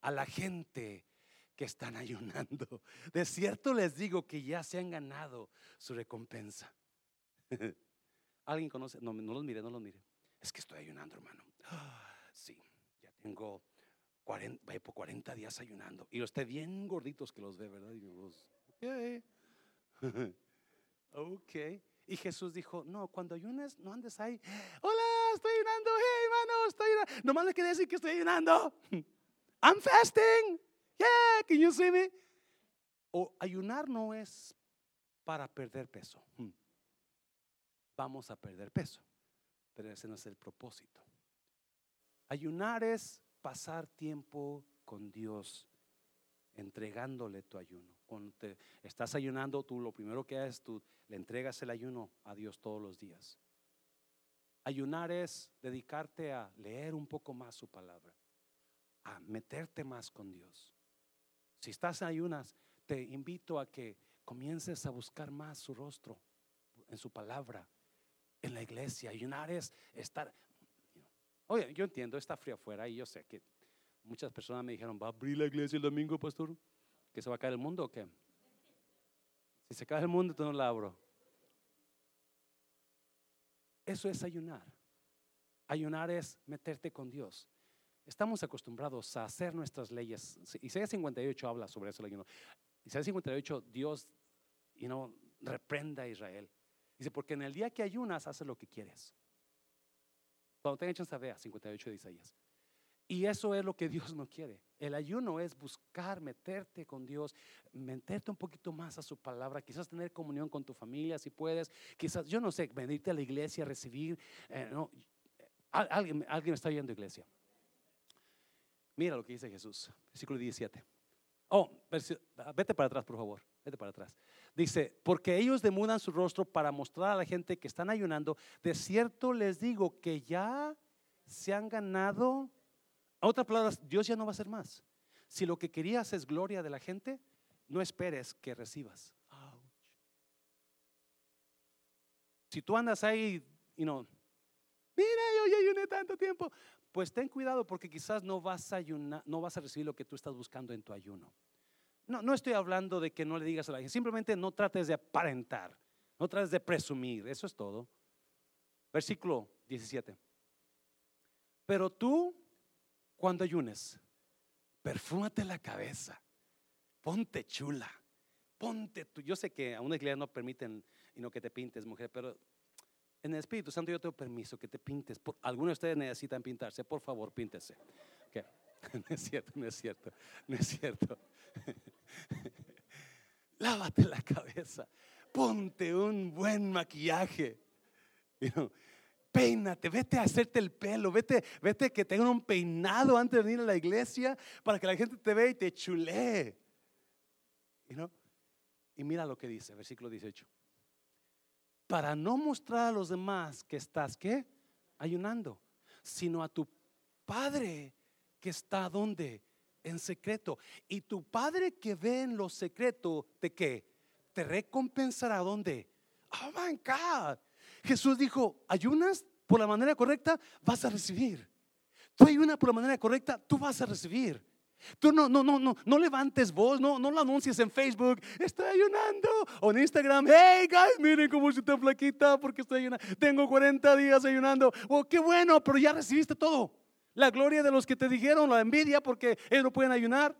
a la gente que están ayunando. De cierto les digo que ya se han ganado su recompensa. ¿Alguien conoce? No, no los mire, no los mire. Es que estoy ayunando, hermano. sí, ya tengo 40, por 40 días ayunando. Y los esté bien gorditos que los ve, ¿verdad? Y ok. Y Jesús dijo, no, cuando ayunes, no andes ahí. Hola, estoy ayunando. Hey, hermano, estoy ayunando. Nomás le quiere decir que estoy ayunando. I'm fasting. Yeah, can you see me? O ayunar no es para perder peso. Vamos a perder peso. Pero ese no es el propósito. Ayunar es pasar tiempo con Dios, entregándole tu ayuno. Cuando te estás ayunando, tú lo primero que haces, tú le entregas el ayuno a Dios todos los días. Ayunar es dedicarte a leer un poco más su palabra, a meterte más con Dios. Si estás en ayunas, te invito a que comiences a buscar más su rostro en su palabra, en la iglesia. Ayunar es estar. Oye, yo entiendo, está frío afuera y yo sé que muchas personas me dijeron, ¿va a abrir la iglesia el domingo, pastor? ¿Que se va a caer el mundo o qué? Si se cae el mundo, tú no la abro. Eso es ayunar. Ayunar es meterte con Dios. Estamos acostumbrados a hacer nuestras leyes. Isaías 58 habla sobre eso. Isaías 58, Dios you know, reprenda a Israel. Dice, porque en el día que ayunas, haces lo que quieres. Cuando tengas chance, vea 58 de Isaías. Y eso es lo que Dios no quiere. El ayuno es buscar meterte con Dios, meterte un poquito más a su palabra, quizás tener comunión con tu familia si puedes, quizás, yo no sé, venirte a la iglesia, recibir. Eh, no, alguien, alguien está yendo a iglesia. Mira lo que dice Jesús, versículo 17. Oh, vete para atrás, por favor. Vete para atrás. Dice, porque ellos demudan su rostro para mostrar a la gente que están ayunando. De cierto les digo que ya se han ganado. A otras palabras, Dios ya no va a hacer más. Si lo que querías es gloria de la gente, no esperes que recibas. Si tú andas ahí y no, mira, yo ya ayuné tanto tiempo, pues ten cuidado porque quizás no vas a ayunar, no vas a recibir lo que tú estás buscando en tu ayuno. No, no estoy hablando de que no le digas a la gente, simplemente no trates de aparentar, no trates de presumir, eso es todo. Versículo 17. Pero tú, cuando ayunes, perfúmate la cabeza, ponte chula, ponte tú. Yo sé que a una iglesia no permiten y no que te pintes, mujer, pero En el Espíritu Santo yo tengo permiso que te pintes. Algunos de ustedes necesitan pintarse. Por favor, píntese. No es cierto, no es cierto, no es cierto. Lávate la cabeza. Ponte un buen maquillaje. peínate, vete a hacerte el pelo, vete, vete que tengan un peinado antes de venir a la iglesia para que la gente te vea y te chulee. Y mira lo que dice, versículo 18 para no mostrar a los demás que estás, ¿qué? Ayunando, sino a tu Padre que está donde? En secreto. Y tu Padre que ve en lo secreto, ¿de qué? Te recompensará donde? Oh my God. Jesús dijo, ayunas por la manera correcta, vas a recibir. Tú ayunas por la manera correcta, tú vas a recibir. Tú no, no, no, no, no levantes voz, no, no lo anuncies en Facebook, estoy ayunando, o en Instagram, hey guys, miren cómo estoy tan flaquita porque estoy ayunando, tengo 40 días ayunando, oh, qué bueno, pero ya recibiste todo. La gloria de los que te dijeron, la envidia porque ellos no pueden ayunar.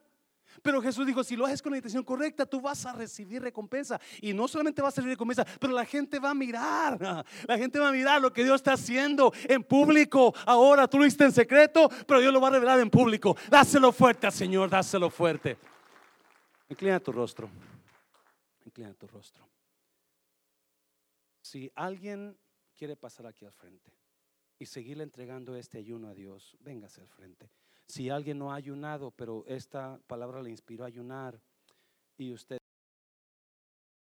Pero Jesús dijo, si lo haces con la intención correcta, tú vas a recibir recompensa. Y no solamente vas a recibir recompensa, pero la gente va a mirar. La gente va a mirar lo que Dios está haciendo en público. Ahora tú lo hiciste en secreto, pero Dios lo va a revelar en público. Dáselo fuerte al Señor, dáselo fuerte. Inclina tu rostro. Inclina tu rostro. Si alguien quiere pasar aquí al frente y seguirle entregando este ayuno a Dios, véngase al frente. Si alguien no ha ayunado, pero esta palabra le inspiró a ayunar y usted